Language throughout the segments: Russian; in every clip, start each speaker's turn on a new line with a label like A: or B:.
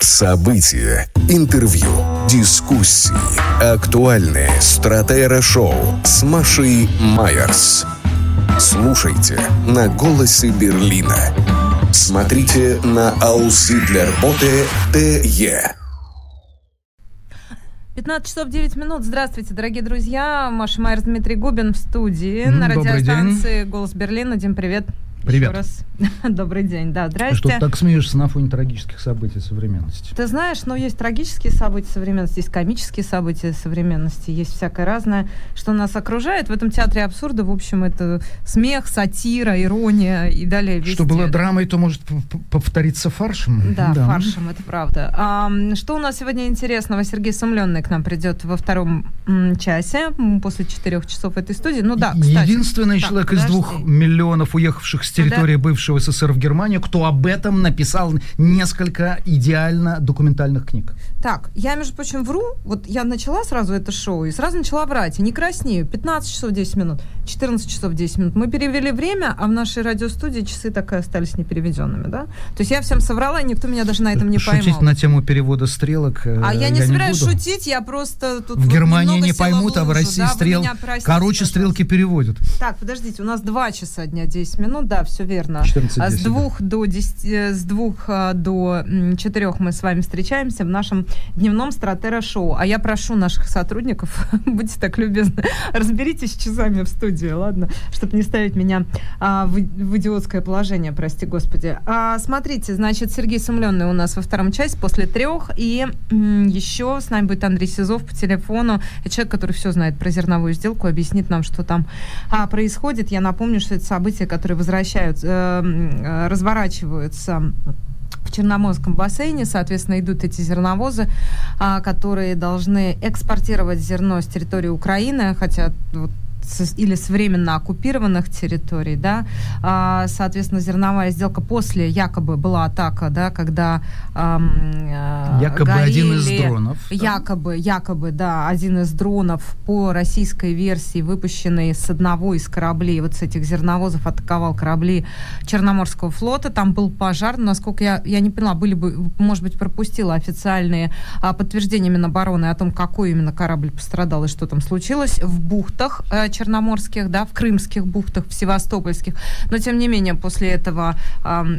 A: События, интервью, дискуссии, актуальные стратера-шоу с Машей Майерс. Слушайте на «Голосе Берлина». Смотрите на Ауслидлерботе ТЕ.
B: 15 часов 9 минут. Здравствуйте, дорогие друзья. Маша Майер, Дмитрий Губин в студии
C: М,
B: на
C: добрый
B: радиостанции «Голос Берлина». Дим, привет.
C: Привет.
B: Еще раз. Добрый день. Да, здрасте.
C: Что ты так смеешься на фоне трагических событий современности?
B: Ты знаешь, ну, есть трагические события современности, есть комические события современности, есть всякое разное, что нас окружает. В этом театре абсурда, в общем, это смех, сатира, ирония и далее везде.
C: Что было драмой, то может повториться фаршем.
B: Да, фаршем, это правда. А, что у нас сегодня интересного? Сергей Сумленный к нам придет во втором часе, после четырех часов этой студии. Ну да, кстати.
C: Единственный
B: Так,
C: человек из
B: подожди.
C: двух миллионов уехавших с территории бывшего СССР в Германию, кто об этом написал несколько идеально документальных книг.
B: Так, я, между прочим, вру. Вот я начала сразу это шоу и сразу начала врать. И не краснею. 15 часов 10 минут, 14 часов 10 минут. Мы перевели время, а в нашей радиостудии часы так и остались непереведенными, да? То есть я всем соврала, и никто меня даже на этом не
C: Шутить
B: поймал.
C: на тему перевода стрелок э,
B: А я не собираюсь
C: буду.
B: шутить, я просто тут
C: В
B: вот
C: Германии не поймут, а в
B: лужу,
C: России
B: да,
C: стрел...
B: простите,
C: Короче,
B: пожалуйста.
C: стрелки переводят.
B: Так, подождите, у нас 2 часа дня 10 минут, да, все верно.
C: 14
B: А с
C: десять,
B: двух до 10, э, с двух а, до 4 мы с вами встречаемся в нашем дневном стратера-шоу. А я прошу наших сотрудников, будьте так любезны, разберитесь с часами в студии, ладно? Чтобы не ставить меня а, в, в идиотское положение, прости господи. А, смотрите, значит, Сергей Сумленный у нас во втором части после трех. И м, еще с нами будет Андрей Сизов по телефону. Человек, который все знает про зерновую сделку, объяснит нам, что там а, происходит. Я напомню, что это события, которые возвращаются, э, э, разворачиваются Черноморском бассейне, соответственно, идут эти зерновозы, а, которые должны экспортировать зерно с территории Украины, хотя вот или с временно оккупированных территорий, да, А, соответственно, зерновая сделка после якобы была атака, да, когда ам, э,
C: Якобы один из
B: горели-
C: дронов. да?
B: Якобы, якобы, да, один из дронов по российской версии, выпущенный с одного из кораблей, вот с этих зерновозов, атаковал корабли Черноморского флота. Там был пожар, насколько я, я не поняла, были бы, может быть, пропустила официальные а, подтверждения Минобороны о том, какой именно корабль пострадал и что там случилось в бухтах э, черноморских, да, в крымских бухтах, в севастопольских. Но, тем не менее, после этого,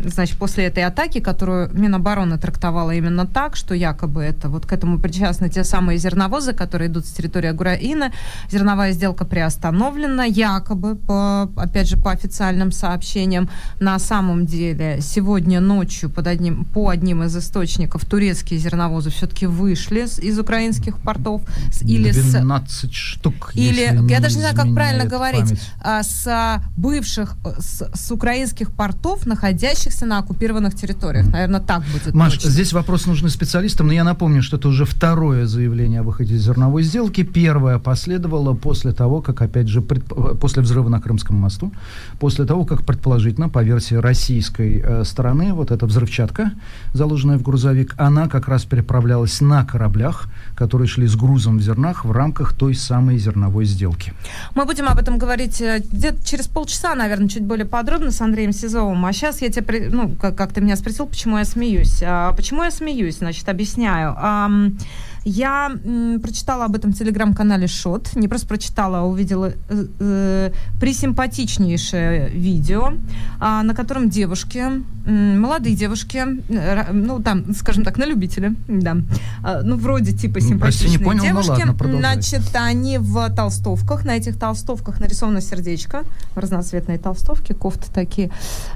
B: значит, после этой атаки, которую Минобороны трактовала именно так, что якобы это вот к этому причастны те самые зерновозы, которые идут с территории Украины, зерновая сделка приостановлена, якобы, по, опять же, по официальным сообщениям. На самом деле, сегодня ночью под одним, по одним из источников турецкие зерновозы все-таки вышли с- из украинских портов с- или с
C: 12 штук,
B: или, я даже не знаю, как правильно
C: изменяет
B: говорить,
C: память.
B: а, с бывших, э, с, с украинских портов, находящихся на оккупированных территориях. Наверное, так будет.
C: Маш,
B: точно.
C: здесь вопрос нужны специалистам, но я напомню, что это уже второе заявление о выходе из зерновой сделки. Первое последовало после того, как, опять же, предп- после взрыва на Крымском мосту, после того, как предположительно, по версии российской э, стороны, вот эта взрывчатка, заложенная в грузовик, она как раз переправлялась на кораблях, которые шли с грузом в зернах в рамках той самой зерновой сделки.
B: Мы будем об этом говорить э, где-то через полчаса, наверное, чуть более подробно с Андреем Сизовым. А сейчас я тебе, ну, как, как ты меня спросил, почему я смеюсь. А, почему я смеюсь? Значит, объясняю. Ам, я м, прочитала об этом в телеграм-канале Шот. Не просто прочитала, а увидела э, э, присимпатичнейшее видео, а, на котором девушки, м, молодые девушки, э, ну, там, скажем так, на любителя, да, А, ну, вроде типа
C: Ну, прости, не
B: симпатичные
C: понял, ну
B: девушки.
C: ладно, продолжай.
B: Значит, они в толстовках. На этих толстовках нарисовано сердечко. Разноцветные толстовки, кофты такие.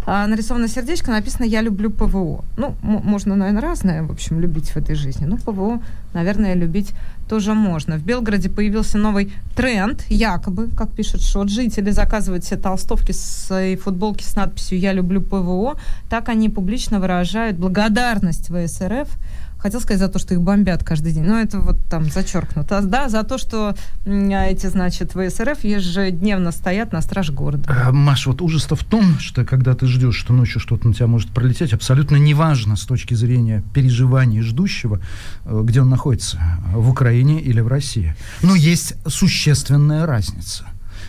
B: А, нарисовано сердечко, написано «Я люблю ПВО». Ну, можно, наверное, разное, в общем, любить в этой жизни. Но ПВО, наверное, любить тоже можно. В Белгороде появился новый тренд, якобы, как пишет Шот, жители заказывают себе толстовки с, и футболки с надписью «Я люблю ПВО». Так они публично выражают благодарность ВСРФ Хотел сказать за то, что их бомбят каждый день, но это вот там зачеркнуто. Да, за то, что эти, значит, ВСРФ ежедневно стоят на страже города.
C: А, Маш, вот ужас-то в том, что когда ты ждешь, что ночью что-то на тебя может пролететь, абсолютно неважно с точки зрения переживаний ждущего, э, где он находится, в Украине или в России. Но есть существенная разница,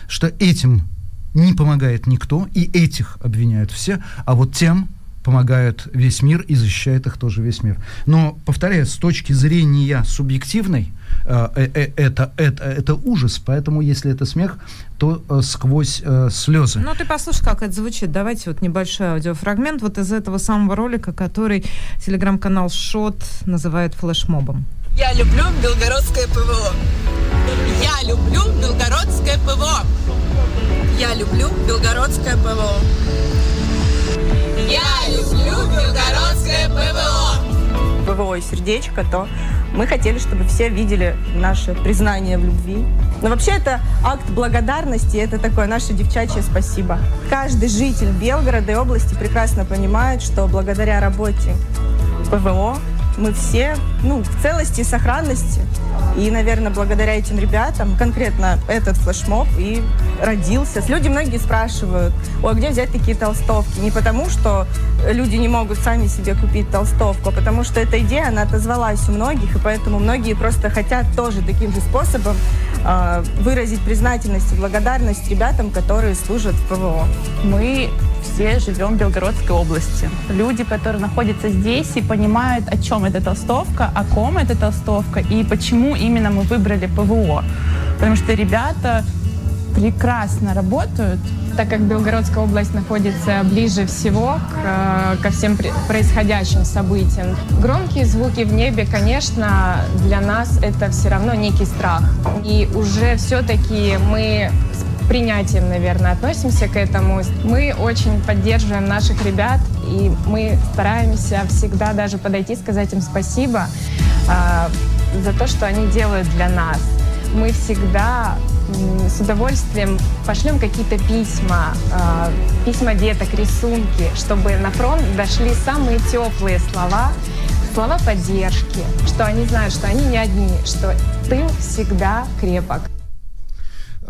C: что этим не помогает никто, и этих обвиняют все, а вот тем помогают весь мир и защищает их тоже весь мир. Но, повторяю, с точки зрения субъективной, э, э, э, это, это, это ужас, поэтому если это смех, то сквозь э, слезы.
B: Ну, ты послушай, как это звучит. Давайте вот небольшой аудиофрагмент вот из этого самого ролика, который телеграм-канал Шот называет флешмобом.
D: Я люблю белгородское ПВО. Я люблю белгородское ПВО. Я люблю белгородское ПВО. Я люблю белгородское ПВО.
E: ПВО и сердечко, то мы хотели, чтобы все видели наше признание в любви. Но вообще это акт благодарности, это такое наше девчачье спасибо. Каждый житель Белгорода и области прекрасно понимает, что благодаря работе ПВО мы все ну, в целости и сохранности. И, наверное, благодаря этим ребятам конкретно этот флешмоб и родился. Люди многие спрашивают, о, где взять такие толстовки? Не потому, что люди не могут сами себе купить толстовку, а потому что эта идея, она отозвалась у многих, и поэтому многие просто хотят тоже таким же способом э, выразить признательность и благодарность ребятам, которые служат в ПВО.
F: Мы все живем в Белгородской области. Люди, которые находятся здесь и понимают, о чем эта толстовка, о ком эта толстовка и почему именно мы выбрали ПВО. Потому что ребята прекрасно работают,
G: так как Белгородская область находится ближе всего к, ко всем происходящим событиям. Громкие звуки в небе, конечно, для нас это все равно некий страх. И уже все-таки мы принятием, наверное, относимся к этому. Мы очень поддерживаем наших ребят, и мы стараемся всегда даже подойти, сказать им спасибо э, за то, что они делают для нас. Мы всегда с удовольствием пошлем какие-то письма, э, письма деток, рисунки, чтобы на фронт дошли самые теплые слова, слова поддержки, что они знают, что они не одни, что ты всегда крепок.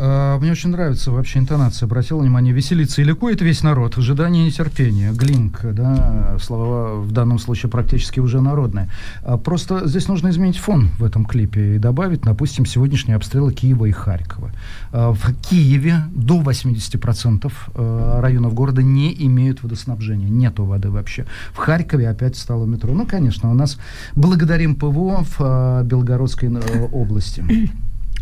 C: А, мне очень нравится вообще интонация. Обратил внимание, веселится и ликует весь народ. Ожидание и нетерпение. Глинк, да, слова в данном случае практически уже народные. А, просто здесь нужно изменить фон в этом клипе и добавить, допустим, сегодняшние обстрелы Киева и Харькова. А, в Киеве до 80% районов города не имеют водоснабжения. Нету воды вообще. В Харькове опять стало метро. Ну, конечно, у нас благодарим ПВО в Белгородской э, области.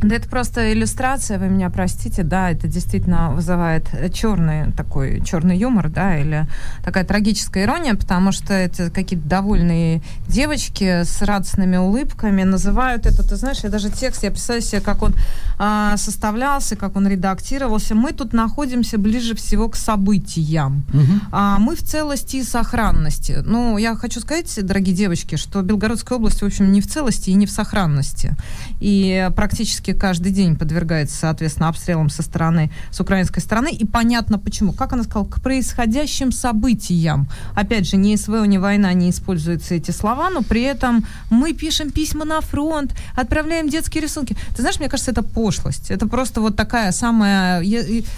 B: Да это просто иллюстрация, вы меня простите, да, это действительно вызывает черный такой, черный юмор, да, или такая трагическая ирония, потому что это какие-то довольные девочки с радостными улыбками называют это, ты знаешь, я даже текст, я представляю себе, как он а, составлялся, как он редактировался. Мы тут находимся ближе всего к событиям. Угу. А, мы в целости и сохранности. Ну, я хочу сказать, дорогие девочки, что Белгородская область, в общем, не в целости и не в сохранности. И практически практически каждый день подвергается, соответственно, обстрелам со стороны, с украинской стороны. И понятно почему. Как она сказала, к происходящим событиям. Опять же, ни СВО, ни война не используются эти слова, но при этом мы пишем письма на фронт, отправляем детские рисунки. Ты знаешь, мне кажется, это пошлость. Это просто вот такая самая...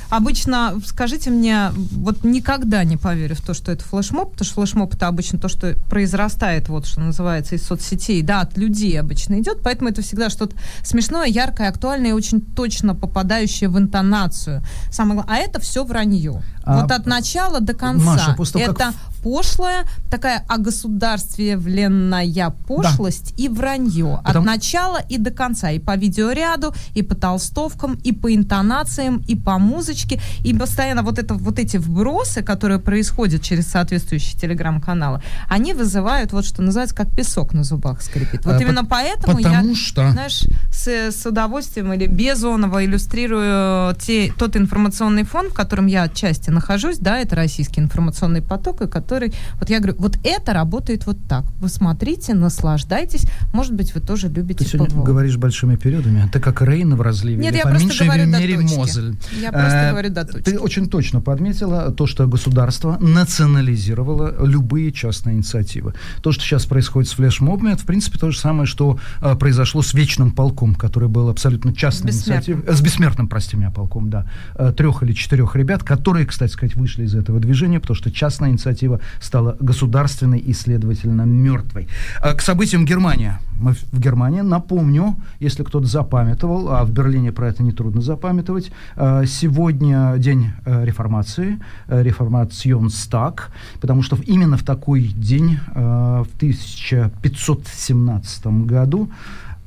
B: Обычно, скажите мне, вот никогда не поверю в то, что это флешмоб, потому что флешмоб это обычно то, что произрастает, вот что называется, из соцсетей, да, от людей обычно идет, поэтому это всегда что-то смешное, яркое, яркое, актуальное и очень точно попадающее в интонацию. Самое. А это все вранье. А, вот от начала до конца. Маша, после того, это как пошлая, такая огосударствленная пошлость да. и вранье. Потому... От начала и до конца. И по видеоряду, и по толстовкам, и по интонациям, и по музычке. И постоянно вот, это, вот эти вбросы, которые происходят через соответствующие телеграм-каналы, они вызывают вот что называется, как песок на зубах скрипит. Вот а, именно по- поэтому
C: потому
B: я,
C: что...
B: знаешь, с, с удовольствием или безоново иллюстрирую те, тот информационный фон, в котором я отчасти нахожусь, да, это российский информационный поток, и который, вот я говорю, вот это работает вот так. Вы смотрите, наслаждайтесь, может быть, вы тоже любите
C: Ты сегодня
B: ПВО.
C: говоришь большими периодами. Ты как Рейн в разливе.
B: Нет, я просто говорю
C: мере
B: точки.
C: Мозель.
B: Я просто говорю до точки.
C: Ты очень точно подметила то, что государство национализировало любые частные инициативы. То, что сейчас происходит с флешмобами, это, в принципе, то же самое, что э, произошло с Вечным полком, который был абсолютно частной инициативой. Э, с Бессмертным, прости меня, полком, да. Э, трех или четырех ребят, которые, кстати сказать, вышли из этого движения, потому что частная инициатива стала государственной и, следовательно, мертвой. А к событиям Германии. Мы в Германии, напомню, если кто-то запамятовал, а в Берлине про это нетрудно запамятовать, э, сегодня день э, реформации, э, реформационстаг, потому что именно в такой день, в 1517 году,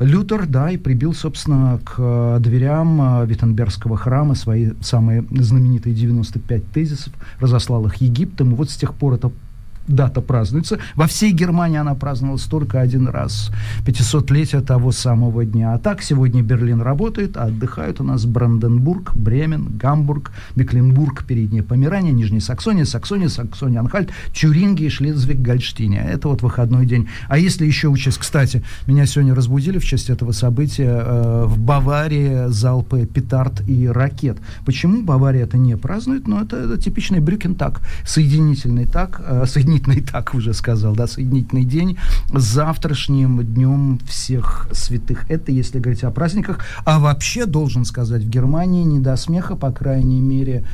C: Лютер, да, и прибил, собственно, к дверям Виттенбергского храма свои самые знаменитые 95 тезисов, разослал их Египтом, и вот с тех пор это дата празднуется. Во всей Германии она праздновалась только один раз. 500-летие того самого дня. А так сегодня Берлин работает, а отдыхают у нас Бранденбург, Бремен, Гамбург, Мекленбург, Передняя Померания, Нижняя Саксония, Саксония, Саксония, Анхальт, Тюрингия, Шлезвиг, Гольштине. Это вот выходной день. А если еще учесть, кстати, меня сегодня разбудили в честь этого события э, в Баварии залпы петард и ракет. Почему Бавария это не празднует? Ну, это, это типичный брюкентаг, соединительный так, э, соединительный соединительный, так уже сказал, да, соединительный день завтрашним днем всех святых. Это если говорить о праздниках. А вообще, должен сказать, в Германии не до смеха, по крайней мере,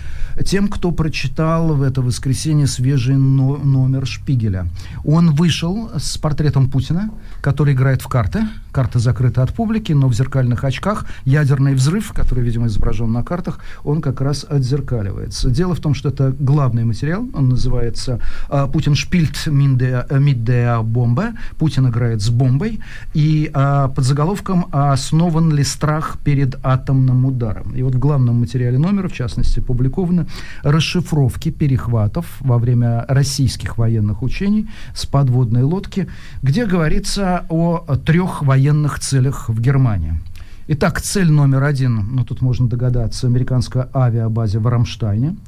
C: тем, кто прочитал в это воскресенье свежий но номер Шпигеля. Он вышел с портретом Путина, который играет в карты. Карта закрыта от публики, но в зеркальных очках. Ядерный взрыв, который, видимо, изображен на картах, он как раз отзеркаливается. Дело в том, что это главный материал. Он называется а, «Путин шпильт миддеа бомба. Путин играет с бомбой. И а, под заголовком «Основан ли страх перед атомным ударом?». И вот в главном материале номера, в частности, публикованы расшифровки перехватов во время российских военных учений с подводной лодки, где говорится о трех военных целях в Германии. Итак, цель номер один, ну тут можно догадаться, американская авиабазе в Рамштайне –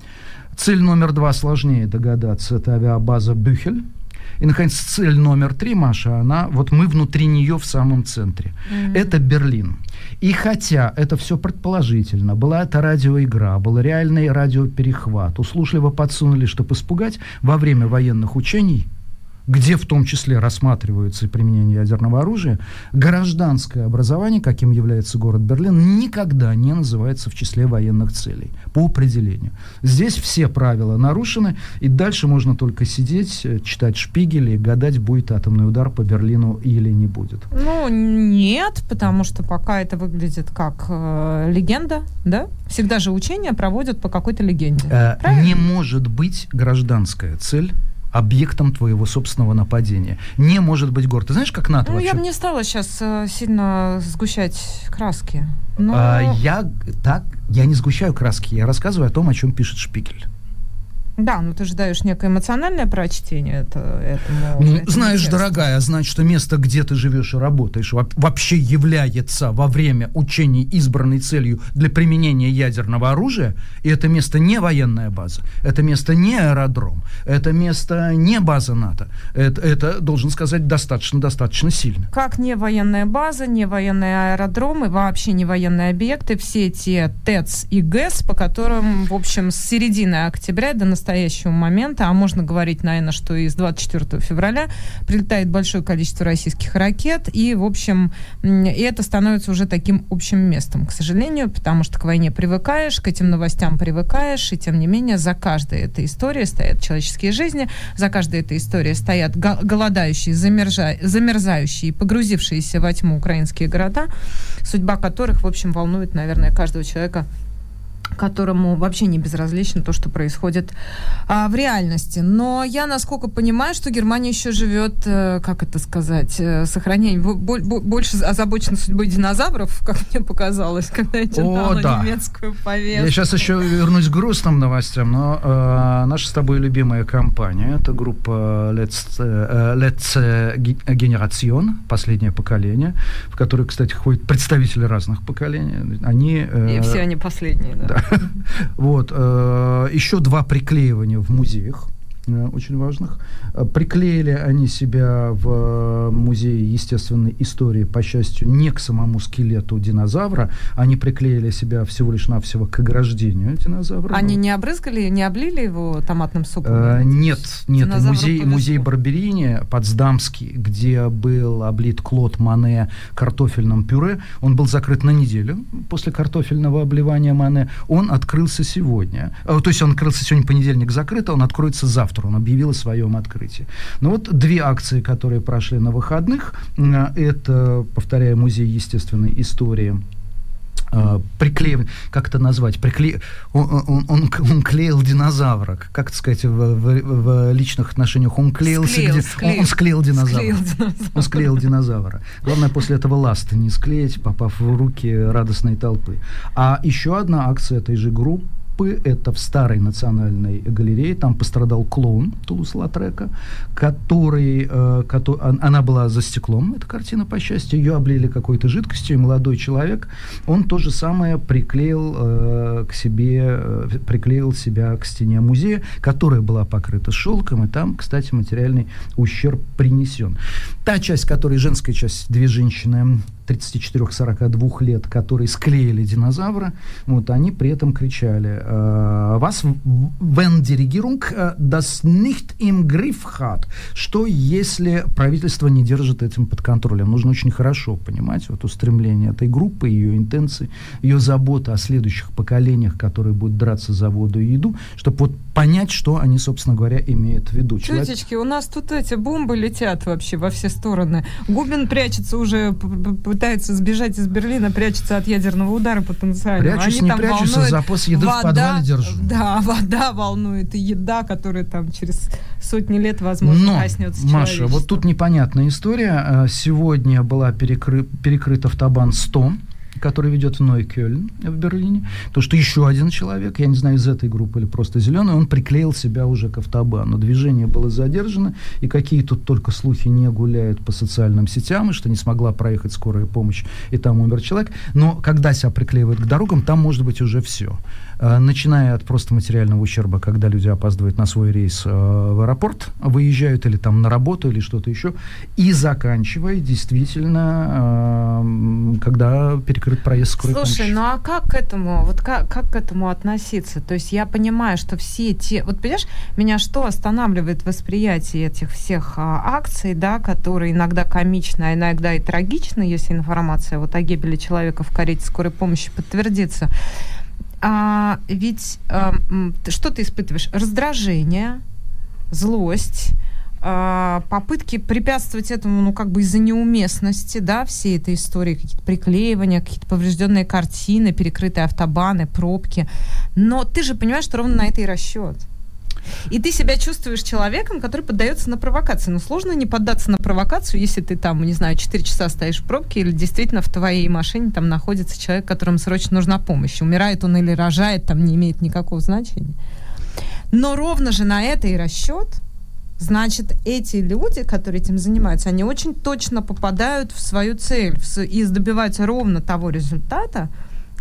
C: Цель номер два сложнее догадаться, это авиабаза Бюхель. И, наконец, цель номер три, Маша, она, вот мы внутри нее в самом центре. Mm-hmm. Это Берлин. И хотя это все предположительно, была это радиоигра, был реальный радиоперехват, услужливо подсунули, чтобы испугать, во время военных учений где в том числе рассматривается применение ядерного оружия, гражданское образование, каким является город Берлин, никогда не называется в числе военных целей по определению. Здесь все правила нарушены, и дальше можно только сидеть, э, читать шпигели, гадать, будет атомный удар по Берлину или не будет.
B: Ну, нет, потому что пока это выглядит как э, легенда, да? Всегда же учения проводят по какой-то легенде. Э,
C: не может быть гражданская цель объектом твоего собственного нападения. Не может быть город. Ты знаешь, как НАТО
B: Ну,
C: вообще?
B: я бы не стала сейчас э, сильно сгущать краски. Но...
C: А, я так, я не сгущаю краски, я рассказываю о том, о чем пишет Шпигель.
B: Да, но ты же даешь некое эмоциональное прочтение это, этому.
C: Ну,
B: этому
C: знаешь,
B: тексту.
C: дорогая, значит, что место, где ты живешь и работаешь, вообще является во время учений избранной целью для применения ядерного оружия, и это место не военная база, это место не аэродром, это место не база НАТО. Это, это должен сказать, достаточно-достаточно сильно.
B: Как не военная база, не военные аэродромы, вообще не военные объекты, все те ТЭЦ и ГЭС, по которым, в общем, с середины октября до настоящего момента, а можно говорить, наверное, что и с 24 февраля прилетает большое количество российских ракет, и, в общем, и это становится уже таким общим местом, к сожалению, потому что к войне привыкаешь, к этим новостям привыкаешь, и, тем не менее, за каждой этой историей стоят человеческие жизни, за каждой этой историей стоят голодающие, замерза... замерзающие, погрузившиеся во тьму украинские города, судьба которых, в общем, волнует, наверное, каждого человека которому вообще не безразлично то, что происходит а, в реальности. Но я, насколько понимаю, что Германия еще живет, э, как это сказать, э, сохранение, бо- бо- больше озабочена судьбой динозавров, как мне показалось, когда я читала
C: О, да.
B: немецкую повестку.
C: Я сейчас еще вернусь к грустным новостям, но э, наша с тобой любимая компания, это группа Let's, э, Let's Generation, последнее поколение, в которой, кстати, ходят представители разных поколений. Они,
B: э, И все они последние, да.
C: Вот. Э, еще два приклеивания в музеях очень важных. Э, приклеили они себя в музее естественной истории, по счастью, не к самому скелету динозавра, они приклеили себя всего лишь навсего к ограждению динозавра.
B: Они не обрызгали, не облили его томатным супом?
C: Э, нет, нет. Музей, музей Барберини, Потсдамский, где был облит Клод Мане картофельным пюре, он был закрыт на неделю после картофельного обливания Мане, он открылся сегодня. Э, то есть он открылся сегодня понедельник закрыт, а он откроется завтра завтра он объявил о своем открытии. Но вот две акции, которые прошли на выходных, это, повторяю, музей естественной истории э, приклеив, как это назвать, прикле... он, он, он, он клеил динозавра, как это сказать, в, в, в личных отношениях, он клеился,
B: Склеил,
C: где...
B: склеил.
C: Он, он склеил динозавра.
B: Склеил динозавра.
C: Он склеил динозавра. Главное, после этого ласты не склеить, попав в руки радостной толпы. А еще одна акция этой же группы это в старой национальной галерее, там пострадал клоун Тулус-Латрека, который, э, кото- он- она была за стеклом, эта картина, по счастью, ее облили какой-то жидкостью, и молодой человек, он то же самое приклеил э, к себе, э, приклеил себя к стене музея, которая была покрыта шелком, и там, кстати, материальный ущерб принесен. Та часть, которая женская часть, две женщины 34-42 лет, которые склеили динозавра, вот, они при этом кричали э, «Was, wenn die Regierung äh, das nicht im Griff hat?» Что, если правительство не держит этим под контролем? Нужно очень хорошо понимать вот устремление этой группы, ее интенции, ее забота о следующих поколениях, которые будут драться за воду и еду, чтобы вот понять, что они, собственно говоря, имеют в виду. Человек-
B: Тетечки, у нас тут эти бомбы летят вообще во все стороны. Губин прячется уже, пытается сбежать из Берлина, прячется от ядерного удара потенциального.
C: Прячусь,
B: Они
C: не
B: там
C: прячусь,
B: волнует
C: запас еды в
B: вода,
C: подвале держу.
B: Да, вода волнует, и еда, которая там через сотни лет, возможно,
C: Но,
B: коснется
C: Маша, вот тут непонятная история. Э, Сегодня была перекры- перекрыт автобан 100, который ведет в Нойкёльн в Берлине. То, что еще один человек, я не знаю, из этой группы или просто зеленый, он приклеил себя уже к автобану. Движение было задержано, и какие тут только слухи не гуляют по социальным сетям, и что не смогла проехать скорая помощь, и там умер человек. Но когда себя приклеивают к дорогам, там может быть уже все. Э, Начиная от просто материального ущерба, когда люди опаздывают на свой рейс э, в аэропорт, выезжают или там на работу, или что-то еще, и заканчивая действительно, э, когда перекрыт проезд скорой
B: Слушай,
C: помощи.
B: ну а как к этому, вот как, как к этому относиться? То есть я понимаю, что все те, вот понимаешь, меня что останавливает восприятие этих всех а, акций, да, которые иногда комичны, а иногда и трагичны, если информация вот о гибели человека в карете скорой помощи подтвердится. А, ведь а, что ты испытываешь? Раздражение, злость, а, попытки препятствовать этому, ну, как бы из-за неуместности, да, всей этой истории, какие-то приклеивания, какие-то поврежденные картины, перекрытые автобаны, пробки. Но ты же понимаешь, что ровно на это и расчет. И ты себя чувствуешь человеком, который поддается на провокации. Но сложно не поддаться на провокацию, если ты там, не знаю, 4 часа стоишь в пробке, или действительно в твоей машине там находится человек, которому срочно нужна помощь. Умирает он или рожает, там не имеет никакого значения. Но ровно же на это и расчет. Значит, эти люди, которые этим занимаются, они очень точно попадают в свою цель в и добиваются ровно того результата,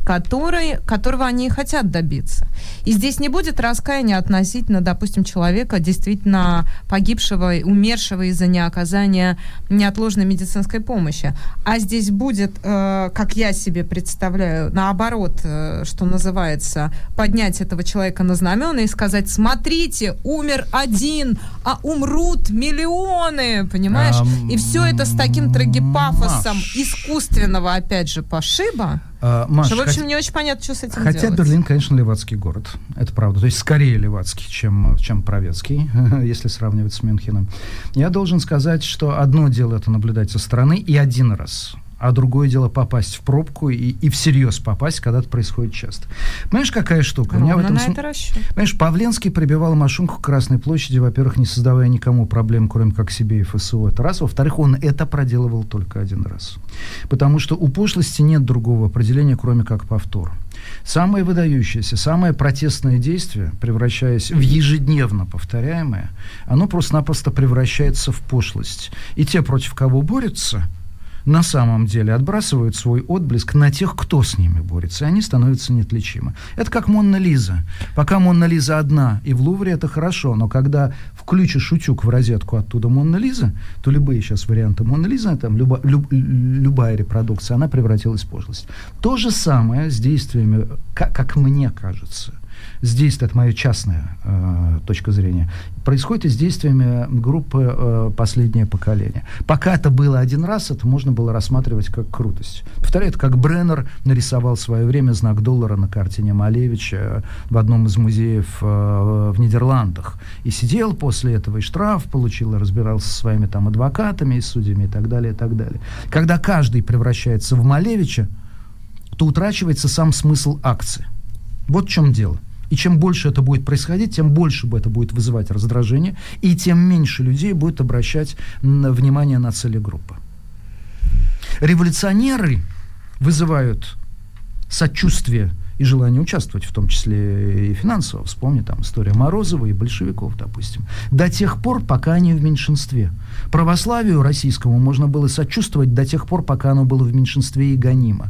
B: который, которого они и хотят добиться. И здесь не будет раскаяния относительно, допустим, человека, действительно погибшего, умершего из-за неоказания неотложной медицинской помощи. А здесь будет, э, как я себе представляю, наоборот, э, что называется, поднять этого человека на знамена и сказать, смотрите, умер один, а умрут миллионы, понимаешь? И все это с таким трагипафосом искусственного, опять же, пошиба,
C: А, Маш,
B: что, в общем,
C: хот-
B: не очень понятно, что с этим
C: Хотя
B: делать.
C: Берлин, конечно, левацкий город. Это правда. То есть скорее левацкий, чем, чем правецкий, если сравнивать с Мюнхеном. Я должен сказать, что одно дело это наблюдать со стороны и один раз. А другое дело попасть в пробку и, и всерьез попасть, когда это происходит часто. Понимаешь, какая штука? У меня в
B: Ровно
C: этом
B: на
C: см-
B: это расчет.
C: Понимаешь, Павленский прибивал машинку к Красной площади, во-первых, не создавая никому проблем, кроме как себе и ФСО. Это раз. Во-вторых, он это проделывал только один раз. Потому что у пошлости нет другого определения, кроме как повтор. Самое выдающееся, самое протестное действие, превращаясь в ежедневно повторяемое, оно просто-напросто превращается в пошлость. И те, против кого борются, на самом деле отбрасывают свой отблеск на тех, кто с ними борется, и они становятся неотличимы. Это как Монна Лиза. Пока Монна Лиза одна и в Лувре это хорошо, но когда включишь утюг в розетку оттуда Монна Лиза, то любые сейчас варианты Монна Лиза, там люба- люб- любая репродукция, она превратилась в пошлость. То же самое с действиями, как, как мне кажется, действием, это моя частная э, точка зрения, происходит и с действиями группы э, «Последнее поколение». Пока это было один раз, это можно было рассматривать как крутость. Повторяю, это как Бреннер нарисовал в свое время знак доллара на картине Малевича в одном из музеев э, в Нидерландах. И сидел после этого, и штраф получил, и разбирался со своими там адвокатами, и судьями, и так далее, и так далее. Когда каждый превращается в Малевича, то утрачивается сам смысл акции. Вот в чем дело. И чем больше это будет происходить, тем больше это будет вызывать раздражение, и тем меньше людей будет обращать внимание на цели группы. Революционеры вызывают сочувствие и желание участвовать, в том числе и финансово. Вспомни там история Морозова и большевиков, допустим. До тех пор, пока они в меньшинстве. Православию российскому можно было сочувствовать до тех пор, пока оно было в меньшинстве и гонимо.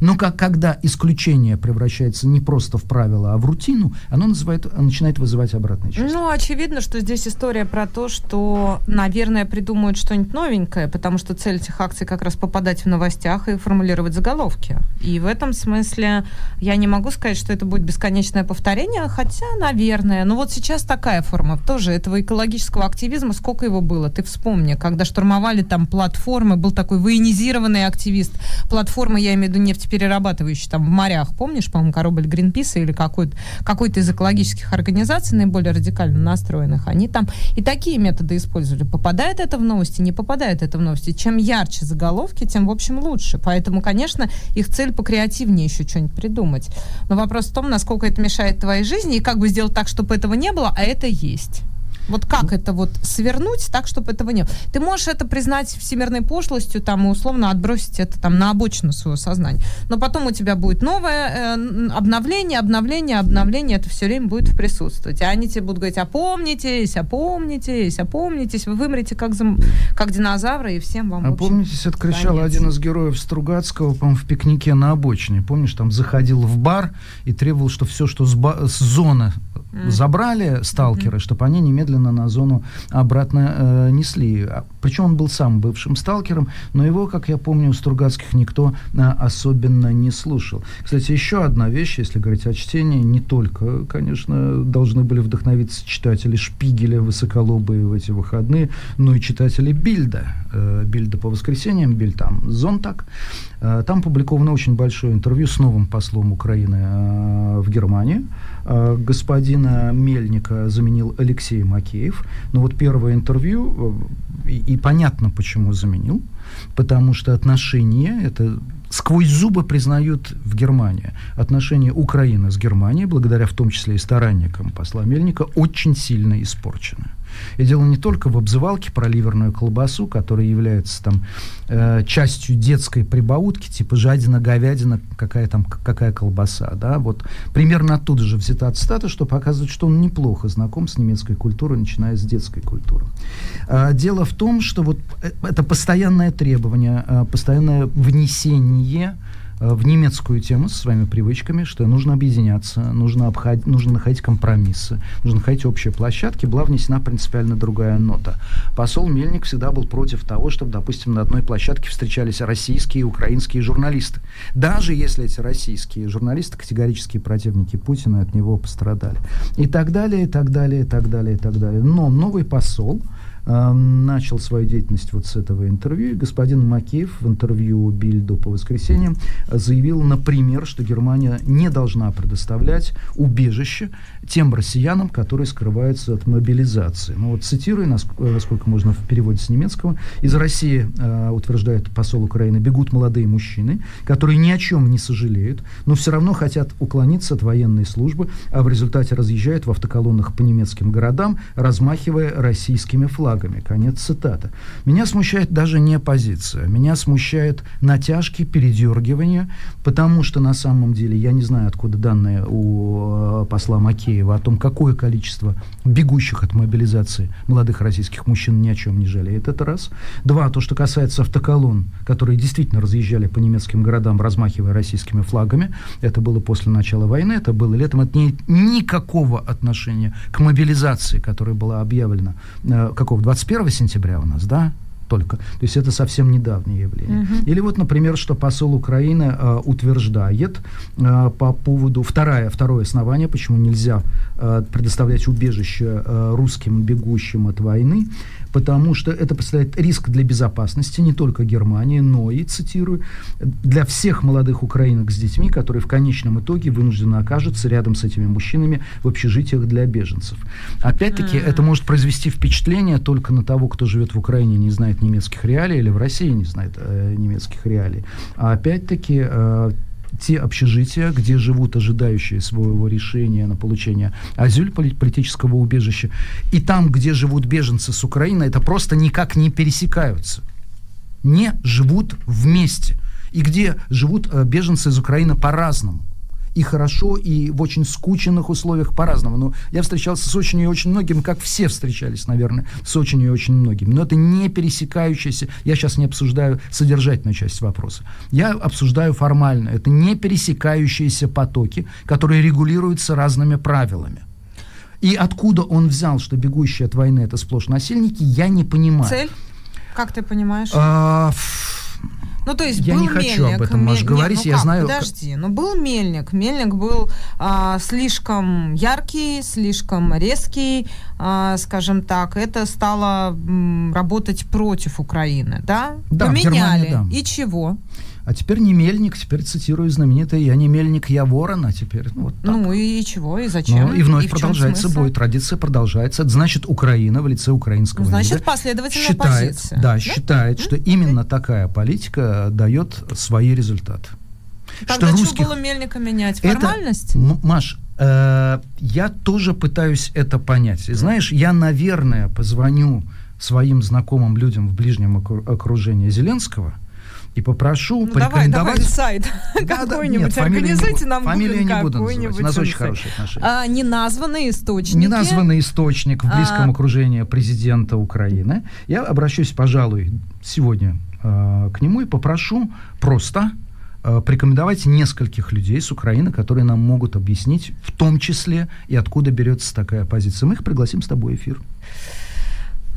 C: Но как, когда исключение превращается не просто в правило, а в рутину, оно называет, начинает вызывать обратные чувства.
B: Ну, очевидно, что здесь история про то, что, наверное, придумают что-нибудь новенькое, потому что цель этих акций как раз попадать в новостях и формулировать заголовки. И в этом смысле я не могу сказать, что это будет бесконечное повторение, хотя, наверное. Но вот сейчас такая форма тоже этого экологического активизма, сколько его было? Ты вспомни, когда штурмовали там платформы, был такой военизированный активист. Платформы, я имею в виду нефть перерабатывающий там в морях, помнишь, по-моему, корабль Гринписа или какой-то, какой-то из экологических организаций наиболее радикально настроенных, они там и такие методы использовали. Попадает это в новости, не попадает это в новости. Чем ярче заголовки, тем, в общем, лучше. Поэтому, конечно, их цель покреативнее еще что-нибудь придумать. Но вопрос в том, насколько это мешает твоей жизни и как бы сделать так, чтобы этого не было, а это есть. Вот как это вот свернуть так, чтобы этого не было? Ты можешь это признать всемирной пошлостью, там, и условно отбросить это там на обочину своего сознания. Но потом у тебя будет новое э, обновление, обновление, обновление, это все время будет присутствовать. И они тебе будут говорить, опомнитесь, опомнитесь, опомнитесь, вы вымрете как, зам... как динозавры, и всем вам
C: Опомнитесь, это кричал один из героев Стругацкого, по-моему, в пикнике на обочине. Помнишь, там заходил в бар и требовал, что все, что с, ба- с зоны забрали сталкеры, mm-hmm. чтобы они немедленно на зону обратно э, несли. А, Причем он был сам бывшим сталкером, но его, как я помню, у Стругацких никто э, особенно не слушал. Кстати, еще одна вещь, если говорить о чтении, не только, конечно, должны были вдохновиться читатели Шпигеля, Высоколобые в эти выходные, но и читатели Бильда. Э, Бильда по воскресеньям, Бильд там Зонтак. Э, там публиковано очень большое интервью с новым послом Украины э, в Германии. Э, господина Мельника заменил Алексей Макеев. Но вот первое интервью, и, и понятно, почему заменил, потому что отношения, это сквозь зубы признают в Германии. Отношения Украины с Германией, благодаря в том числе и старанникам посла Мельника, очень сильно испорчены. И дело не только в обзывалке про ливерную колбасу, которая является там э, частью детской прибаутки, типа жадина, говядина, какая там какая колбаса, да, вот примерно оттуда же взята цитата, что показывает, что он неплохо знаком с немецкой культурой, начиная с детской культуры. А, дело в том, что вот э, это постоянное требование, э, постоянное внесение в немецкую тему со своими привычками, что нужно объединяться, нужно, обход... нужно находить компромиссы, нужно находить общие площадки, была внесена принципиально другая нота. Посол Мельник всегда был против того, чтобы, допустим, на одной площадке встречались российские и украинские журналисты. Даже если эти российские журналисты категорические противники Путина от него пострадали. И так далее, и так далее, и так далее, и так далее. Но новый посол, начал свою деятельность вот с этого интервью. И господин Макеев в интервью Бильду по воскресеньям заявил, например, что Германия не должна предоставлять убежище тем россиянам, которые скрываются от мобилизации. Ну вот цитирую, насколько можно в переводе с немецкого, из России, э, утверждает посол Украины, бегут молодые мужчины, которые ни о чем не сожалеют, но все равно хотят уклониться от военной службы, а в результате разъезжают в автоколоннах по немецким городам, размахивая российскими флагами флагами. Конец цитаты. Меня смущает даже не позиция. Меня смущает натяжки, передергивания, потому что на самом деле, я не знаю, откуда данные у э, посла Макеева о том, какое количество бегущих от мобилизации молодых российских мужчин ни о чем не жалеет. Это раз. Два, то, что касается автоколон, которые действительно разъезжали по немецким городам, размахивая российскими флагами. Это было после начала войны, это было летом. Это не никакого отношения к мобилизации, которая была объявлена, э, какого 21 сентября у нас, да? только. То есть это совсем недавнее явление. Или вот, например, что посол Украины э, утверждает э, по поводу... Второе, второе основание, почему нельзя э, предоставлять убежище э, русским бегущим от войны, потому что это представляет риск для безопасности не только Германии, но и, цитирую, для всех молодых украинок с детьми, которые в конечном итоге вынуждены окажутся рядом с этими мужчинами в общежитиях для беженцев. Опять-таки, mm. это может произвести впечатление только на того, кто живет в Украине и не знает немецких реалий, или в России не знает э, немецких реалий. А опять-таки, э, те общежития, где живут ожидающие своего решения на получение азюль политического убежища, и там, где живут беженцы с Украины, это просто никак не пересекаются. Не живут вместе. И где живут э, беженцы из Украины по-разному и хорошо, и в очень скученных условиях по-разному. Но я встречался с очень и очень многими, как все встречались, наверное, с очень и очень многими. Но это не пересекающиеся, я сейчас не обсуждаю содержательную часть вопроса, я обсуждаю формально, это не пересекающиеся потоки, которые регулируются разными правилами. И откуда он взял, что бегущие от войны это сплошь насильники, я не понимаю.
B: Цель? Как ты понимаешь?
C: А,
B: ну, то есть
C: я
B: был
C: не хочу
B: мельник,
C: об этом, Маш,
B: мель-
C: говорить,
B: нет, ну
C: я
B: как,
C: знаю...
B: Подожди, ну был мельник. Мельник был а, слишком яркий, слишком резкий, а, скажем так. Это стало м, работать против Украины, да?
C: Да,
B: Поменяли.
C: Германии, да.
B: И чего?
C: А теперь не мельник, теперь цитирую знаменитое «Я не мельник, я ворон», а теперь ну, вот так.
B: Ну и чего? И зачем?
C: Ну, и вновь
B: чем
C: продолжается
B: смысл?
C: бой, традиция продолжается. Это значит, Украина в лице украинского
B: Значит,
C: лидера
B: последовательная
C: считает,
B: позиция.
C: да, считает, что именно такая политика дает свои результаты.
B: Тогда что было мельника менять?
C: Это-
B: Формальность?
C: М- Маш, э, я тоже пытаюсь это понять. И знаешь, я, наверное, позвоню своим знакомым людям в ближнем окру- окружении Зеленского и попрошу
B: Ну, давай, давай
C: порекомендовать...
B: сайт
C: Да,
B: какой-нибудь.
C: нет,
B: Организуйте нам
C: фамилию не буду называть. У нас очень
B: сайт.
C: хорошие отношения.
B: А, неназванные источники.
C: Неназванный источник в близком
B: А.
C: окружении президента Украины. Я обращусь, пожалуй, сегодня э, к нему и попрошу просто э, порекомендовать нескольких людей с Украины, которые нам могут объяснить, в том числе, и откуда берется такая позиция. Мы их пригласим с тобой в эфир.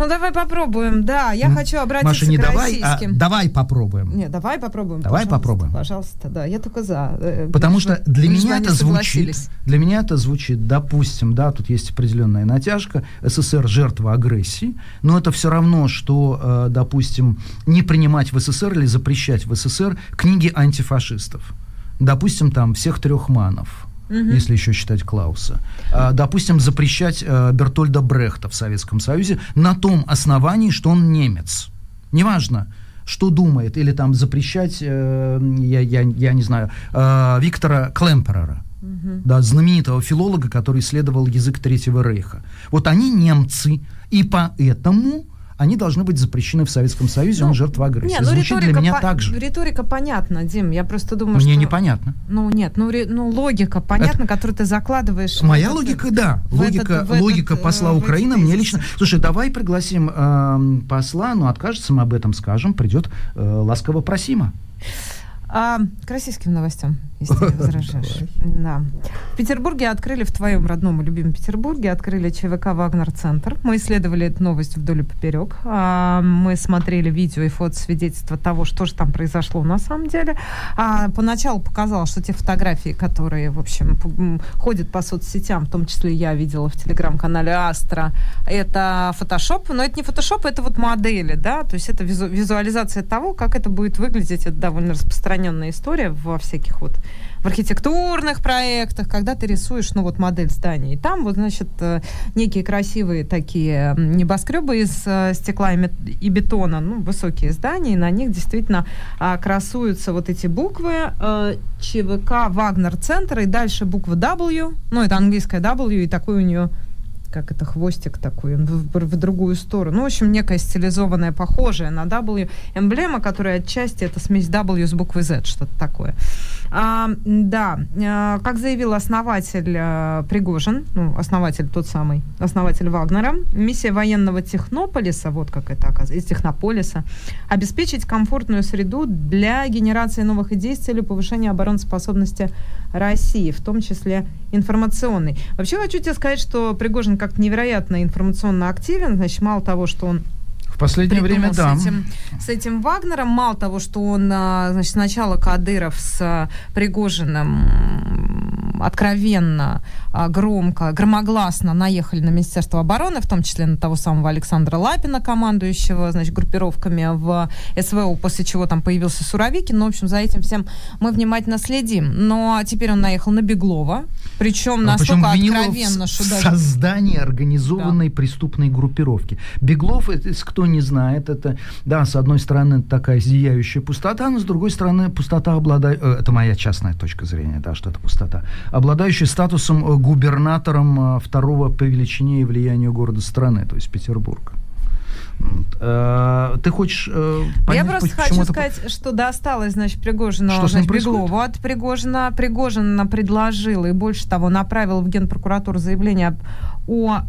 B: Ну, давай попробуем. Да, я хочу обратиться
C: Маша, не
B: к
C: давай, а
B: российским.
C: давай попробуем.
B: Не, давай попробуем.
C: Давай
B: пожалуйста,
C: попробуем.
B: Пожалуйста, да. Я только за. э,
C: Потому
B: лишь
C: что для меня это звучит, для меня это звучит, допустим, да, тут есть определенная натяжка, СССР жертва агрессии, но это все равно, что, э, допустим, не принимать в СССР или запрещать в СССР книги антифашистов. Допустим, там всех трех манов. Если еще считать Клауса. А, допустим, запрещать э, Бертольда Брехта в Советском Союзе на том основании, что он немец. Неважно, что думает, или там запрещать, э, я, я, я не знаю, э, Виктора Клемперера, да, знаменитого филолога, который исследовал язык Третьего Рейха. Вот они немцы, и поэтому они должны быть запрещены в Советском Союзе, он жертва агрессии.
B: Не, ну
C: Звучит для меня
B: по-
C: так же.
B: риторика понятна, Дим. Я просто думаю,
C: Мне
B: что...
C: непонятно.
B: Ну, нет, ну, ри- ну логика понятна, которую ты закладываешь.
C: Моя
B: этот-
C: логика, да. Логика,
B: этот- в этот,
C: логика
B: э,
C: посла Украины мне лично. Слушай, давай пригласим эм, посла, но откажется, мы об этом скажем, придет э, ласково просима.
B: А, к российским новостям, если не возражаешь. Да. В Петербурге открыли, в твоем родном и любимом Петербурге, открыли ЧВК «Вагнер-центр». Мы исследовали эту новость вдоль и поперек. А, мы смотрели видео и фото свидетельства того, что же там произошло на самом деле. А, поначалу показалось, что те фотографии, которые, в общем, ходят по соцсетям, в том числе я видела в телеграм-канале Астра, это фотошоп, но это не фотошоп, это вот модели, да, то есть это визу- визуализация того, как это будет выглядеть, это довольно распространенная история во всяких вот в архитектурных проектах, когда ты рисуешь, ну вот модель здания, и там вот, значит, э, некие красивые такие небоскребы из э, стекла и бетона, ну, высокие здания, и на них действительно а, красуются вот эти буквы э, ЧВК Вагнер-центр, и дальше буква W, ну, это английская W, и такой у нее как это, хвостик такой, он в, в другую сторону. Ну, в общем, некая стилизованная, похожая на W эмблема, которая отчасти это смесь W с буквой Z, что-то такое. А, да, а, как заявил основатель а, Пригожин, ну, основатель тот самый, основатель Вагнера, миссия военного технополиса, вот как это оказывается, из технополиса, обеспечить комфортную среду для генерации новых идей с целью повышения обороноспособности России, в том числе информационной. Вообще хочу тебе сказать, что Пригожин как-то невероятно информационно активен, значит, мало того, что он
C: последнее время, да.
B: С этим, с этим Вагнером. Мало того, что он, а, значит, сначала Кадыров с Пригожиным откровенно, а, громко, громогласно наехали на Министерство обороны, в том числе на того самого Александра Лапина, командующего, значит, группировками в СВО, после чего там появился Суровикин. Ну, в общем, за этим всем мы внимательно следим. Но теперь он наехал на Беглова, причем настолько откровенно, что даже...
C: создании организованной да. преступной группировки. Беглов, это, кто не знает, это, да, с одной стороны, такая зияющая пустота, но с другой стороны, пустота обладает... Э, это моя частная точка зрения, да, что это пустота. Обладающая статусом э, губернатором э, второго по величине и влиянию города страны, то есть Петербурга. Ты хочешь
B: понять, Я просто хочу это... сказать, что досталось, значит, Пригожину, что значит, Беглову от Пригожина. Пригожин предложил и больше того направил в Генпрокуратуру заявление о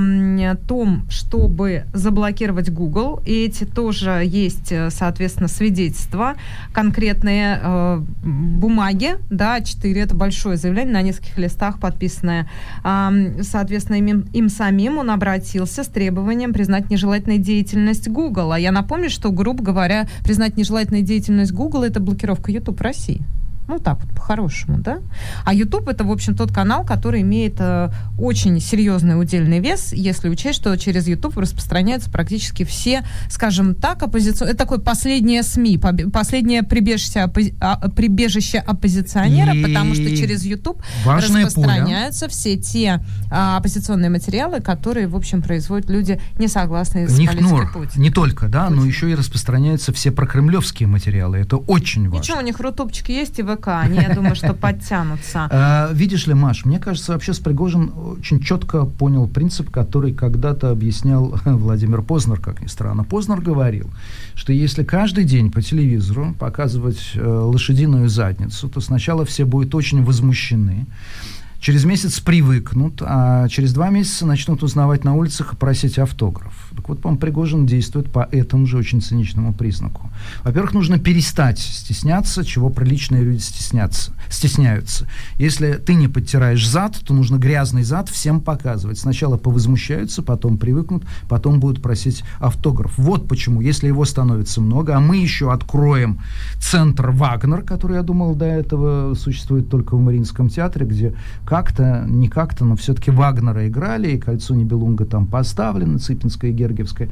B: э, том, чтобы заблокировать Google. И эти тоже есть, э, соответственно, свидетельства, конкретные э, бумаги, да, четыре, это большое заявление на нескольких листах подписанное. Э, соответственно, им, им самим он обратился с требованием признать нежелательной деятельность Google. А я напомню, что, грубо говоря, признать нежелательной деятельность Google – это блокировка YouTube России. Ну, так вот, по-хорошему, да? А YouTube это, в общем, тот канал, который имеет э, очень серьезный удельный вес, если учесть, что через YouTube распространяются практически все, скажем так, оппозиционные... Это такое последнее СМИ, последнее прибежище, оппози... а, прибежище оппозиционера, И... потому что через YouTube Важное распространяются поле. все те а, оппозиционные материалы, которые, в общем, производят люди, не согласные с политикой
C: Путина. Не только, да, Путин. но еще и распространяются все прокремлевские материалы. Это очень важно.
B: Ничего, у них рутубчики есть и ВК, они, я думаю, что подтянутся.
C: А, видишь ли, Маш, мне кажется, вообще Спригожин очень четко понял принцип, который когда-то объяснял Владимир Познер, как ни странно. Познер говорил, что если каждый день по телевизору показывать э, лошадиную задницу, то сначала все будут очень возмущены, через месяц привыкнут, а через два месяца начнут узнавать на улицах и просить автограф. Так вот, по-моему, Пригожин действует по этому же очень циничному признаку. Во-первых, нужно перестать стесняться, чего приличные люди стесняться, стесняются. Если ты не подтираешь зад, то нужно грязный зад всем показывать. Сначала повозмущаются, потом привыкнут, потом будут просить автограф. Вот почему, если его становится много, а мы еще откроем центр Вагнер, который, я думал, до этого существует только в Мариинском театре, где как-то, не как-то, но все-таки Вагнера играли, и «Кольцо Небелунга» там поставлено, Цыпинская и Гергиевская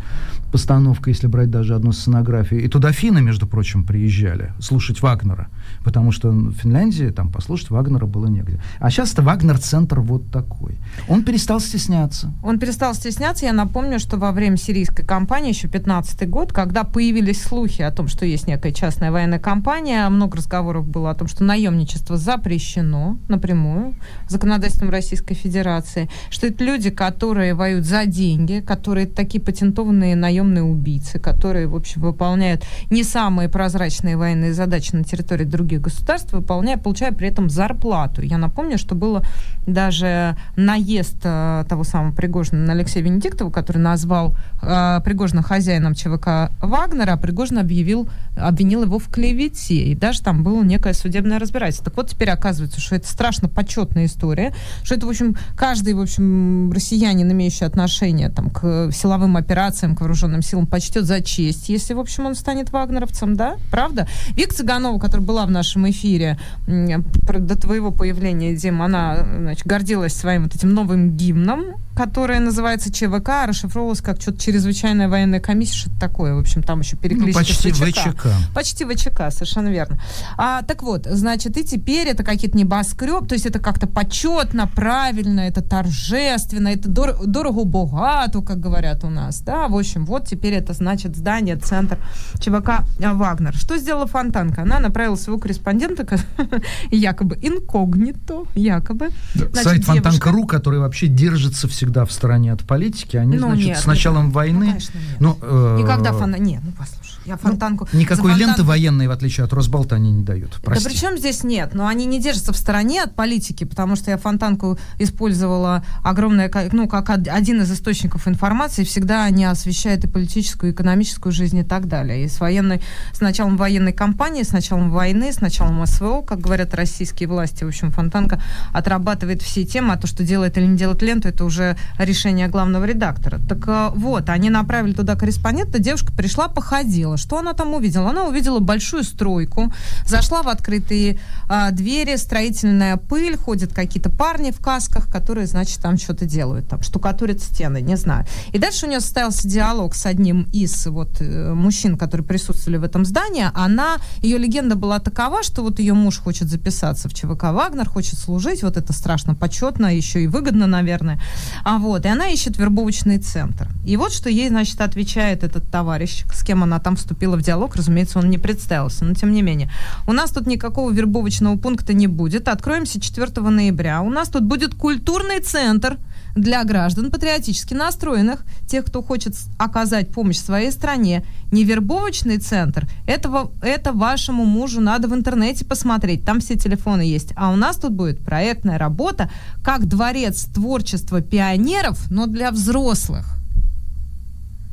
C: постановка, если брать даже одну сценографию. И туда финны, между прочим, приезжали слушать Вагнера, потому что в Финляндии там послушать Вагнера было негде. А сейчас это Вагнер-центр вот такой. Он перестал стесняться.
B: Он перестал стесняться. Я напомню, что во время сирийской кампании, еще 15 год, когда появились слухи о том, что есть некая частная военная компания, много разговоров было о том, что наемничество запрещено напрямую законодательством Российской Федерации, что это люди, которые воюют за деньги, которые такие патентованные наемные убийцы, которые, в общем, выполняют не самые прозрачные военные задачи на территории других государств, выполняя, получая при этом зарплату. Я напомню, что было даже наезд э, того самого Пригожина на Алексея Венедиктова, который назвал э, Пригожина хозяином ЧВК Вагнера, а Пригожин объявил, обвинил его в клевете, и даже там было некое судебное разбирательство. Так вот, теперь оказывается, что это страшно почетная история, что это, в общем, каждый, в общем, россиянин, имеющий отношение там, к силовым операциям, к вооруженным силам, почтет за честь, если, в общем, он станет вагнеровцем, да? Правда? Вик Цыганова, которая была в нашем эфире до твоего появления, Дим, она, значит, гордилась своим вот этим новым гимном, которое называется ЧВК, а расшифровывалось как что-то чрезвычайная военная комиссия, что-то такое. В общем, там еще перекличка ну,
C: почти ВЧК. ВЧК.
B: Почти ВЧК, совершенно верно. А, так вот, значит, и теперь это какие-то небоскреб, то есть это как-то почетно, правильно, это торжественно, это дор- дорого-богато, как говорят у нас, да, в общем, вот теперь это значит здание, центр ЧВК Вагнер. Что сделала Фонтанка? Она направила своего корреспондента, якобы инкогнито, якобы.
C: Да, значит, сайт Фонтанка.ру, который вообще держится всегда в стороне от политики, они, ну, значит, нет, с началом нет, войны... Ну, конечно, нет.
B: Ну, э, Никогда Фонтанка... Нет, ну, послушай. Я ну, фонтанку...
C: Ну, никакой фонтан... ленты военной, в отличие от Росбалта, они не дают. Прости.
B: Да причем здесь нет, но они не держатся в стороне от политики, потому что я фонтанку использовала огромное, ну, как один из источников информации, всегда они освещают и политическую, и экономическую жизнь и так далее. И с военной, с началом военной кампании, с началом войны, с началом СВО, как говорят российские власти, в общем, Фонтанка отрабатывает все темы, а то, что делает или не делает ленту, это уже решение главного редактора. Так э, вот, они направили туда корреспондента, девушка пришла, походила. Что она там увидела? Она увидела большую стройку, зашла в открытые а, двери, строительная пыль, ходят какие-то парни в касках, которые, значит, там что-то делают, там штукатурят стены, не знаю. И дальше у нее состоялся диалог с одним из вот э, мужчин, которые присутствовали в этом здании. Она, ее легенда была такова, что вот ее муж хочет записаться в ЧВК Вагнер, хочет служить, вот это страшно почетно, еще и выгодно, наверное. А вот, и она ищет вербовочный центр. И вот что ей, значит, отвечает этот товарищ, с кем она там вступила в диалог, разумеется, он не представился, но тем не менее. У нас тут никакого вербовочного пункта не будет. Откроемся 4 ноября. У нас тут будет культурный центр для граждан патриотически настроенных, тех, кто хочет оказать помощь своей стране. Не вербовочный центр, этого, это вашему мужу надо в интернете посмотреть, там все телефоны есть. А у нас тут будет проектная работа, как дворец творчества пионеров, но для взрослых.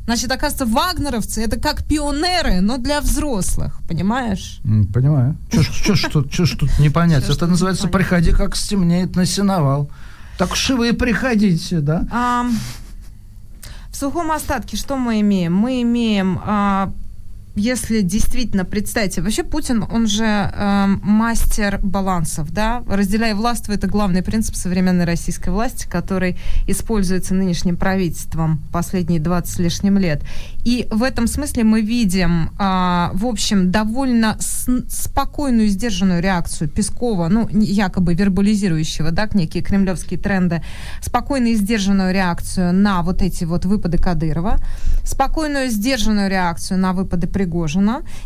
B: Значит, оказывается, вагнеровцы это как пионеры, но для взрослых, понимаешь?
C: Понимаю. Что ж тут, не понять? Это называется «приходи, как стемнеет на сеновал». Так уж и вы приходите, да?
B: В сухом остатке что мы имеем? Мы имеем а, если действительно представьте, вообще Путин, он же э, мастер балансов, да, разделяя властвуй, это главный принцип современной российской власти, который используется нынешним правительством последние 20 с лишним лет. И в этом смысле мы видим, э, в общем, довольно с- спокойную, сдержанную реакцию Пескова, ну, якобы вербализирующего, да, некие кремлевские тренды, спокойную и сдержанную реакцию на вот эти вот выпады Кадырова, спокойную, сдержанную реакцию на выпады Пригожина.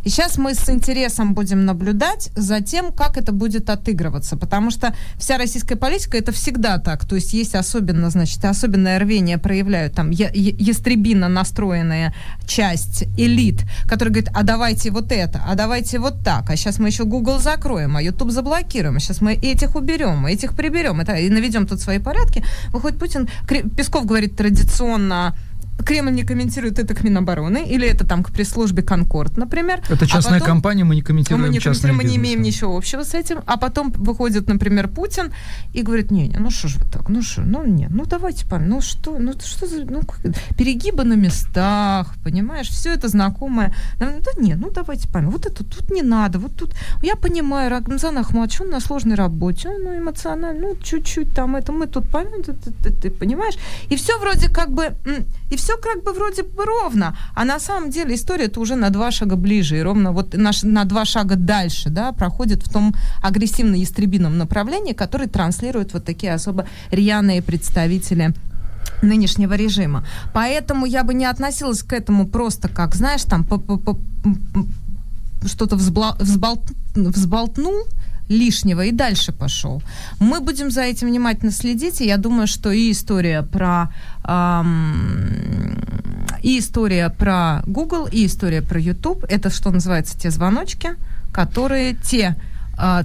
B: И сейчас мы с интересом будем наблюдать за тем, как это будет отыгрываться, потому что вся российская политика это всегда так, то есть есть особенно, значит, особенное рвение проявляют там я- ястребино настроенная часть элит, которые говорят, а давайте вот это, а давайте вот так, а сейчас мы еще Google закроем, а YouTube заблокируем, а сейчас мы этих уберем, этих приберем, это, и наведем тут свои порядки. Выходит Путин, Песков говорит традиционно, Кремль не комментирует это к Минобороны, или это там к пресс-службе Конкорд, например.
C: Это частная а потом, компания, мы не комментируем
B: Мы не
C: комментируем,
B: мы не имеем ничего общего с этим. А потом выходит, например, Путин и говорит, не, не, ну что ж вы так, ну что, ну не, ну давайте, ну что, ну что за, ну перегибы на местах, понимаешь, все это знакомое. Да нет, ну давайте, пан, вот это тут не надо, вот тут, я понимаю, Рамзан Ахмадович, он на сложной работе, ну, эмоционально, ну чуть-чуть там это, мы тут, поймем, ты, ты, ты, ты понимаешь? И все вроде как бы, и все как бы вроде бы ровно, а на самом деле история-то уже на два шага ближе, и ровно вот наш, на два шага дальше, да, проходит в том агрессивно-ястребином направлении, который транслируют вот такие особо рьяные представители нынешнего режима. Поэтому я бы не относилась к этому просто как, знаешь, там что-то взбла- взболт- взболтнул, лишнего и дальше пошел. Мы будем за этим внимательно следить, и я думаю, что и история про эм, и история про Google, и история про YouTube, это что называется те звоночки, которые те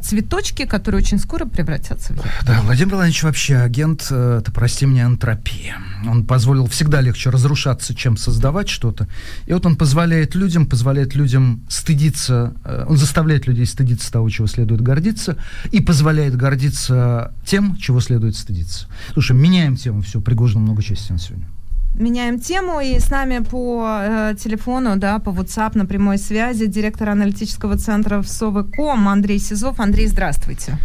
B: цветочки, которые очень скоро превратятся в яд.
C: Да, Владимир Владимирович вообще агент, это, прости меня, энтропия. Он позволил всегда легче разрушаться, чем создавать что-то. И вот он позволяет людям, позволяет людям стыдиться, он заставляет людей стыдиться того, чего следует гордиться, и позволяет гордиться тем, чего следует стыдиться. Слушай, меняем тему, все, Пригожина много чести на сегодня
B: меняем тему, и с нами по э, телефону, да, по WhatsApp на прямой связи директор аналитического центра в Совы.ком Андрей Сизов. Андрей, здравствуйте.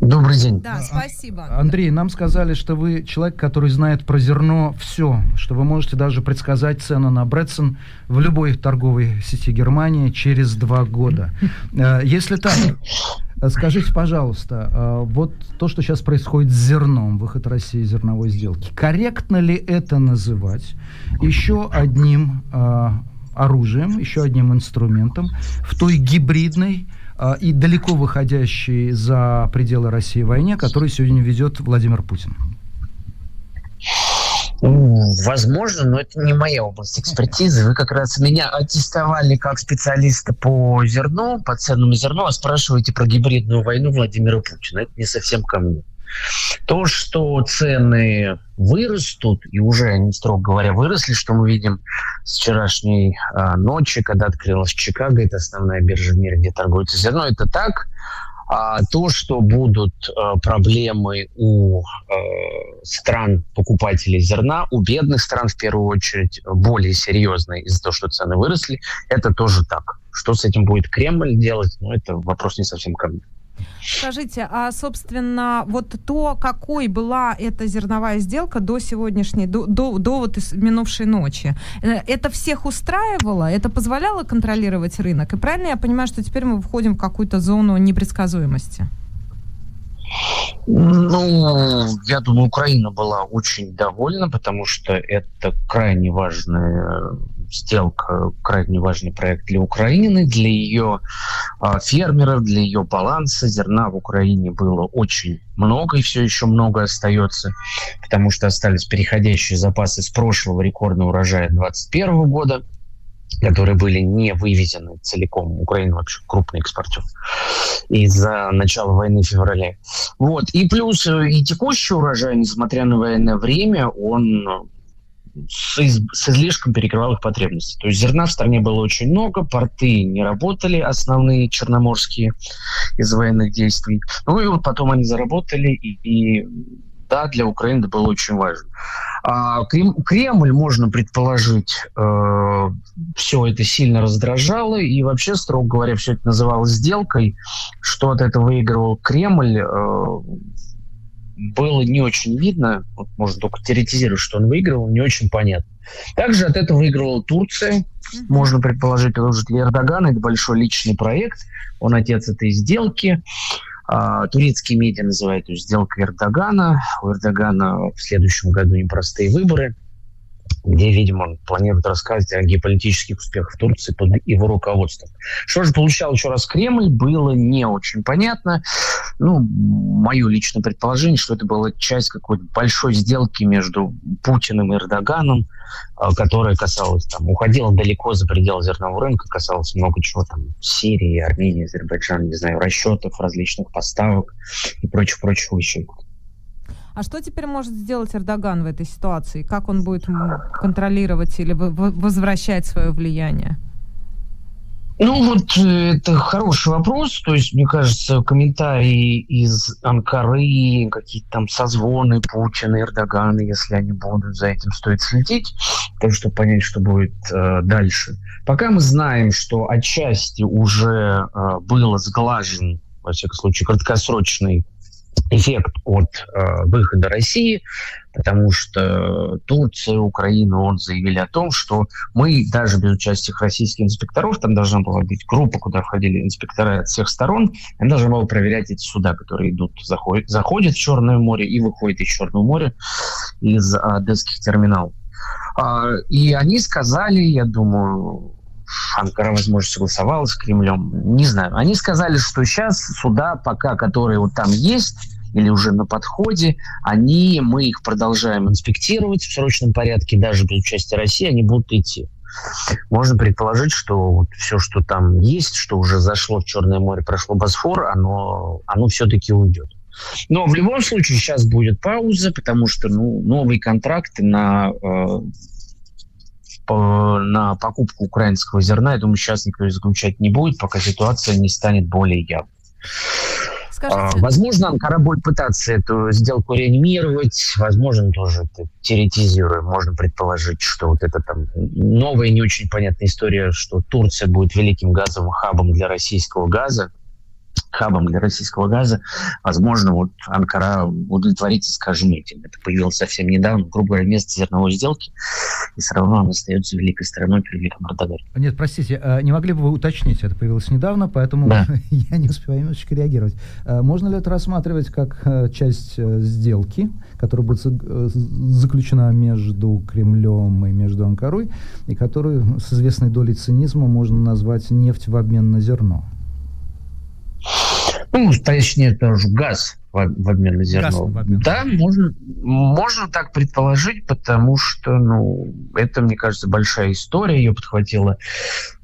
H: Добрый день.
B: Да, спасибо.
C: Андрей, нам сказали, что вы человек, который знает про зерно все, что вы можете даже предсказать цену на Бретсон в любой торговой сети Германии через два года. Если так, Скажите, пожалуйста, вот то, что сейчас происходит с зерном, выход России из зерновой сделки, корректно ли это называть еще одним оружием, еще одним инструментом в той гибридной и далеко выходящей за пределы России войне, которую сегодня ведет Владимир Путин?
H: Возможно, но это не моя область экспертизы. Вы как раз меня аттестовали как специалиста по зерну, по ценному зерну, а спрашиваете про гибридную войну Владимира Путина. Это не совсем ко мне. То, что цены вырастут, и уже они, строго говоря, выросли, что мы видим с вчерашней э, ночи, когда открылась Чикаго, это основная биржа в мире, где торгуется зерно, это так. А то, что будут э, проблемы у э, стран покупателей зерна, у бедных стран в первую очередь более серьезные из-за того, что цены выросли, это тоже так. Что с этим будет Кремль делать, ну, это вопрос не совсем ко мне.
B: Скажите, а, собственно, вот то, какой была эта зерновая сделка до сегодняшней, до, до, до вот минувшей ночи, э, это всех устраивало? Это позволяло контролировать рынок? И правильно я понимаю, что теперь мы входим в какую-то зону непредсказуемости?
H: Ну, я думаю, Украина была очень довольна, потому что это крайне важная сделка, крайне важный проект для Украины, для ее а, фермеров, для ее баланса. Зерна в Украине было очень много и все еще много остается, потому что остались переходящие запасы с прошлого рекордного урожая 2021 года которые были не вывезены целиком. Украина вообще крупный экспортер из-за начала войны в феврале. Вот. И плюс э, и текущий урожай, несмотря на военное время, он с, из, с излишком перекрывал их потребности. То есть зерна в стране было очень много, порты не работали, основные черноморские из военных действий. Ну и вот потом они заработали, и, и да, для Украины это было очень важно. А Крем, Кремль, можно предположить, э, все это сильно раздражало, и вообще, строго говоря, все это называлось сделкой, что от этого выигрывал Кремль, э, было не очень видно, вот можно только теоретизировать, что он выигрывал, не очень понятно. Также от этого выигрывала Турция, можно предположить, потому что для Эрдогана это большой личный проект, он отец этой сделки. А, турецкие медиа называют ее сделкой Эрдогана. У Эрдогана в следующем году непростые выборы где, видимо, он планирует рассказывать о геополитических успехах Турции под его руководством. Что же получал еще раз Кремль, было не очень понятно. Ну, мое личное предположение, что это была часть какой-то большой сделки между Путиным и Эрдоганом, а, которая касалась, там, уходила далеко за пределы зернового рынка, касалась много чего там, Сирии, Армении, Азербайджана, не знаю, расчетов, различных поставок и прочих-прочих вещей.
B: А что теперь может сделать Эрдоган в этой ситуации? Как он будет контролировать или возвращать свое влияние?
H: Ну вот э, это хороший вопрос. То есть, мне кажется, комментарии из Анкары, какие-то там созвоны Путина, Эрдогана, если они будут, за этим стоит следить, так чтобы понять, что будет э, дальше. Пока мы знаем, что отчасти уже э, был сглажен, во всяком случае, краткосрочный эффект от э, выхода России, потому что Турция, Украина, он заявили о том, что мы даже без участия российских инспекторов, там должна была быть группа, куда входили инспекторы от всех сторон, они должны были проверять эти суда, которые идут, заходят, заходят в Черное море и выходят из Черного моря из одесских терминалов. А, и они сказали, я думаю, Анкара, возможно, согласовалась с Кремлем. Не знаю. Они сказали, что сейчас суда, пока которые вот там есть, или уже на подходе, они, мы их продолжаем инспектировать в срочном порядке, даже без участия России, они будут идти. Можно предположить, что вот все, что там есть, что уже зашло в Черное море, прошло Босфор, оно, оно все-таки уйдет. Но в любом случае сейчас будет пауза, потому что ну, новые контракты на э, по, на покупку украинского зерна, я думаю, сейчас никто заключать не будет, пока ситуация не станет более явной. Скажите... Возможно, Анкара будет пытаться эту сделку реанимировать, возможно, тоже теоретизируя, можно предположить, что вот это там новая не очень понятная история, что Турция будет великим газовым хабом для российского газа, хабом для российского газа, возможно, вот Анкара удовлетворится, скажем, этим. Это появилось совсем недавно, грубо говоря, вместо зерновой сделки, и все равно она остается великой страной при великом Эрдогане.
C: Нет, простите, а не могли бы вы уточнить, это появилось недавно, поэтому да. я не успеваю немножечко реагировать. А можно ли это рассматривать как э, часть э, сделки, которая будет э, заключена между Кремлем и между Анкарой, и которую с известной долей цинизма можно назвать нефть в обмен на зерно?
H: Ну, точнее, тоже газ в, в обмен на зерно. в обмен. Да, можно, можно так предположить, потому что, ну, это, мне кажется, большая история. Ее подхватила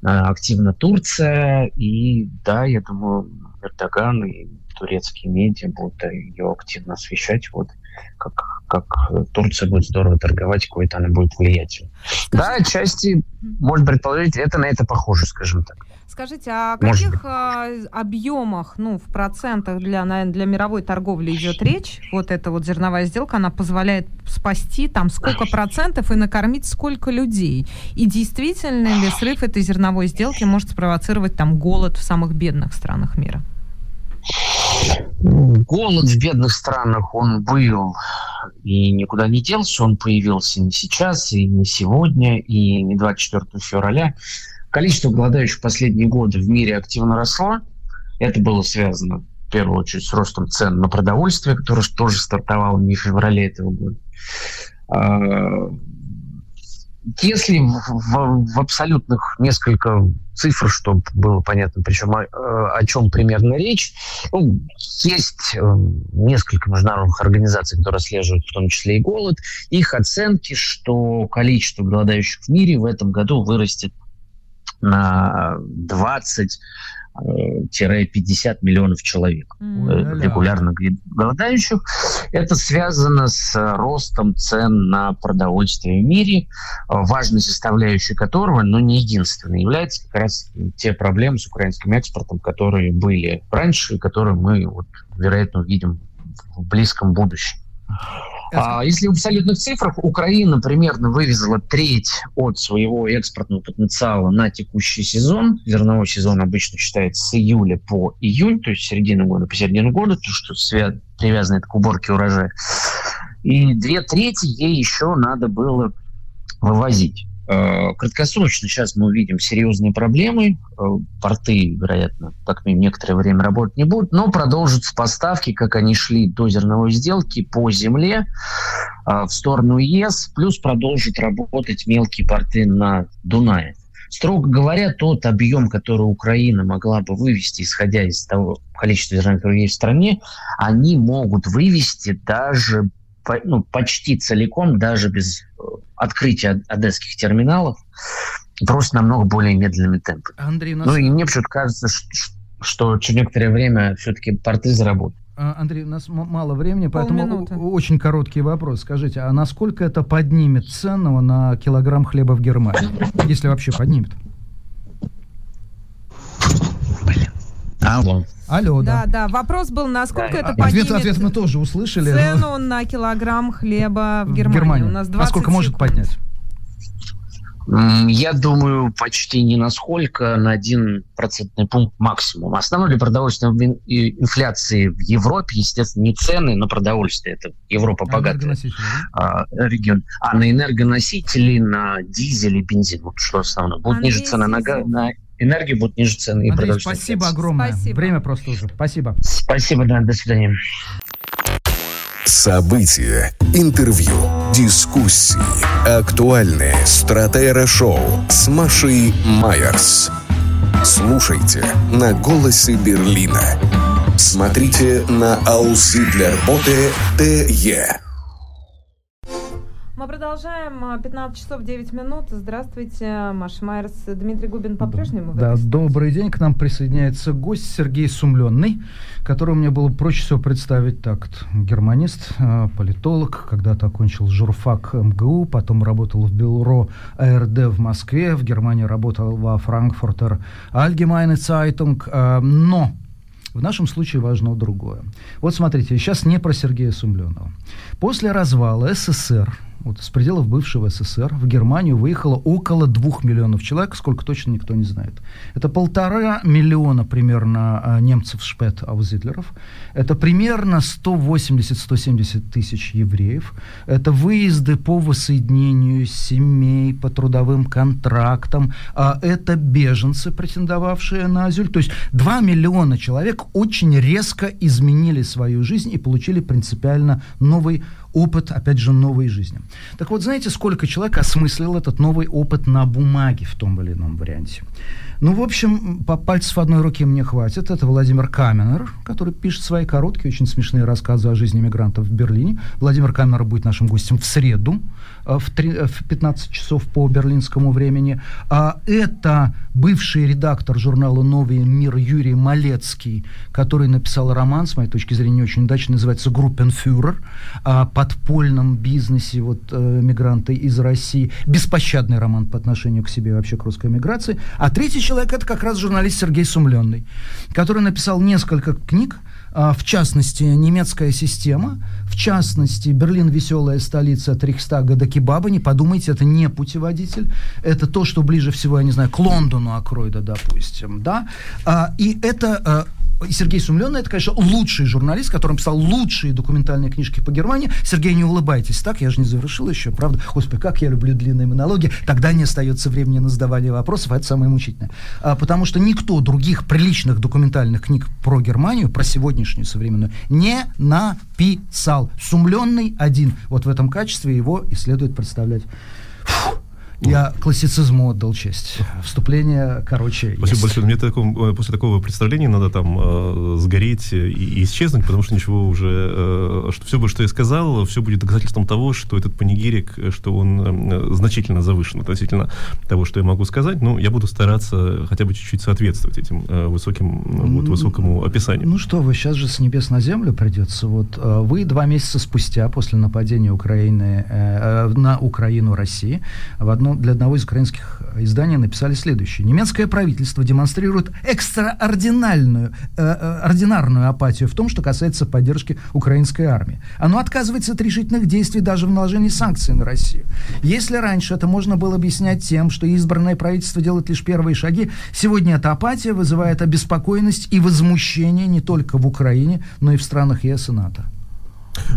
H: э, активно Турция. И да, я думаю, Эрдоган и турецкие медиа будут ее активно освещать. Вот как, как Турция будет здорово торговать, какой-то она будет влиятельной. Да, отчасти, можно предположить, это на это похоже, скажем так.
B: Скажите, а о каких а, объемах, ну, в процентах для, наверное, для мировой торговли идет речь? Вот эта вот зерновая сделка, она позволяет спасти там сколько процентов и накормить сколько людей? И действительно ли срыв этой зерновой сделки может спровоцировать там голод в самых бедных странах мира?
H: Голод в бедных странах, он был и никуда не делся, он появился не сейчас, и не сегодня, и не 24 февраля. Количество голодающих в последние годы в мире активно росло. Это было связано в первую очередь с ростом цен на продовольствие, которое тоже стартовало не в феврале этого года. А, если в, в, абсолютных несколько цифр, чтобы было понятно, причем о, о чем примерно речь, ну, есть э, несколько международных организаций, которые отслеживают в том числе и голод. Их оценки, что количество голодающих в мире в этом году вырастет на 20 50 миллионов человек mm-hmm. регулярно голодающих. Это связано с ростом цен на продовольствие в мире, важной составляющей которого, но не единственной, является как раз те проблемы с украинским экспортом, которые были раньше и которые мы, вот, вероятно, увидим в близком будущем. А, если в абсолютных цифрах Украина примерно вывезла треть от своего экспортного потенциала на текущий сезон. Зерновой сезон обычно считается с июля по июнь, то есть середина года по середину года, то, что свя- привязано это к уборке урожая. И две трети ей еще надо было вывозить. Э, краткосрочно сейчас мы увидим серьезные проблемы. Э, порты, вероятно, как минимум некоторое время работать не будут, но продолжатся поставки, как они шли до зерновой сделки, по земле э, в сторону ЕС, плюс продолжат работать мелкие порты на Дунае. Строго говоря, тот объем, который Украина могла бы вывести, исходя из того количества зерна, которое есть в стране, они могут вывести даже ну, почти целиком, даже без открытия одесских терминалов, просто намного более медленными темпами. Андрей, нас... Ну и мне почему-то кажется, что, что через некоторое время все-таки порты заработают.
C: А, Андрей, у нас мало времени, поэтому Полминуты. очень короткий вопрос. Скажите, а насколько это поднимет цену на килограмм хлеба в Германии? Если вообще поднимет?
B: Блин. Алло. Алло, да. Да, да. Вопрос был, насколько да, это
C: поднимет ответ, ответ мы тоже услышали.
B: Цену на килограмм хлеба в Германии. В Германии. У нас 20
C: а сколько может поднять?
H: Я думаю, почти ни на сколько, на один процентный пункт максимум. Основной для продовольственной инфляции в Европе, естественно, не цены на продовольствие, это Европа а богатая а, регион, а на энергоносители, на дизель и бензин, вот что основное. Будут ниже цены на, на энергии будут ниже цены.
C: и Андрей, спасибо огромное. Спасибо. Время просто уже. Спасибо.
H: Спасибо, да, до свидания.
A: События, интервью, дискуссии, актуальные стратера-шоу с Машей Майерс. Слушайте на «Голосе Берлина». Смотрите на Ауслидлерботе ТЕ.
B: Мы продолжаем. 15 часов 9 минут. Здравствуйте, Маша Майерс. Дмитрий Губин по-прежнему
C: Да, добрый день. К нам присоединяется гость Сергей Сумленный, которого мне было проще всего представить так. Германист, э, политолог, когда-то окончил журфак МГУ, потом работал в бюро АРД в Москве, в Германии работал во Франкфуртер Allgemeine Zeitung, э, но в нашем случае важно другое. Вот смотрите, сейчас не про Сергея Сумленова. После развала СССР вот с пределов бывшего СССР в Германию выехало около двух миллионов человек, сколько точно никто не знает. Это полтора миллиона примерно а, немцев шпет аузитлеров, это примерно 180-170 тысяч евреев, это выезды по воссоединению семей, по трудовым контрактам, а это беженцы, претендовавшие на азиль. То есть 2 миллиона человек очень резко изменили свою жизнь и получили принципиально новый опыт, опять же, новой жизни. Так вот, знаете, сколько человек осмыслил этот новый опыт на бумаге в том или ином варианте? Ну, в общем, по пальцев одной руки мне хватит. Это Владимир Каменер, который пишет свои короткие, очень смешные рассказы о жизни мигрантов в Берлине. Владимир Каменер будет нашим гостем в среду. Э, в, 3, в 15 часов по берлинскому времени. А это бывший редактор журнала «Новый мир» Юрий Малецкий, который написал роман, с моей точки зрения, очень удачно, называется «Группенфюрер», о подпольном бизнесе вот, э, мигранты из России. Беспощадный роман по отношению к себе вообще к русской миграции. А третий человек – это как раз журналист Сергей Сумленный, который написал несколько книг, в частности, немецкая система, в частности, Берлин веселая столица от Рейхстага до Кебаба, не подумайте, это не путеводитель, это то, что ближе всего, я не знаю, к Лондону Акройда, допустим, да, а, и это а, Сергей Сумленный, это, конечно, лучший журналист, который писал лучшие документальные книжки по Германии. Сергей, не улыбайтесь так, я же не завершил еще, правда? Господи, как я люблю длинные монологи. Тогда не остается времени на задавание вопросов, а это самое мучительное. А, потому что никто других приличных документальных книг про Германию, про сегодняшнюю современную, не написал. Сумленный один. Вот в этом качестве его и следует представлять. Фу. Я классицизму отдал честь. Вступление, короче,
I: Спасибо есть. большое. Мне таком, э, после такого представления надо там э, сгореть и, исчезнуть, потому что ничего уже... Э, что все, что я сказал, все будет доказательством того, что этот панигирик, что он э, значительно завышен относительно того, что я могу сказать. Но я буду стараться хотя бы чуть-чуть соответствовать этим э, высоким, вот, высокому описанию.
C: Ну что вы, сейчас же с небес на землю придется. Вот э, вы два месяца спустя, после нападения Украины э, э на Украину России, в одном одно, для одного из украинских изданий написали следующее. Немецкое правительство демонстрирует экстраординарную э, э, ординарную апатию в том, что касается поддержки украинской армии. Оно отказывается от решительных действий даже в наложении санкций на Россию. Если раньше это можно было объяснять тем, что избранное правительство делает лишь первые шаги, сегодня эта апатия вызывает обеспокоенность и возмущение не только в Украине, но и в странах ЕС и НАТО.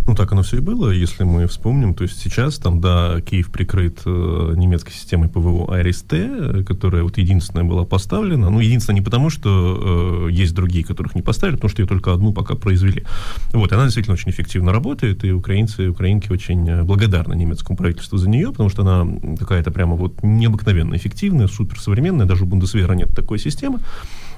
I: Ну, так оно все и было, если мы вспомним. То есть сейчас там, да, Киев прикрыт э, немецкой системой ПВО АРСТ, которая вот единственная была поставлена. Ну, единственное не потому, что э, есть другие, которых не поставили, потому что ее только одну пока произвели. Вот, она действительно очень эффективно работает, и украинцы и украинки очень э, благодарны немецкому правительству за нее, потому что она какая-то прямо вот необыкновенно эффективная, суперсовременная, даже у Бундесвера нет такой системы.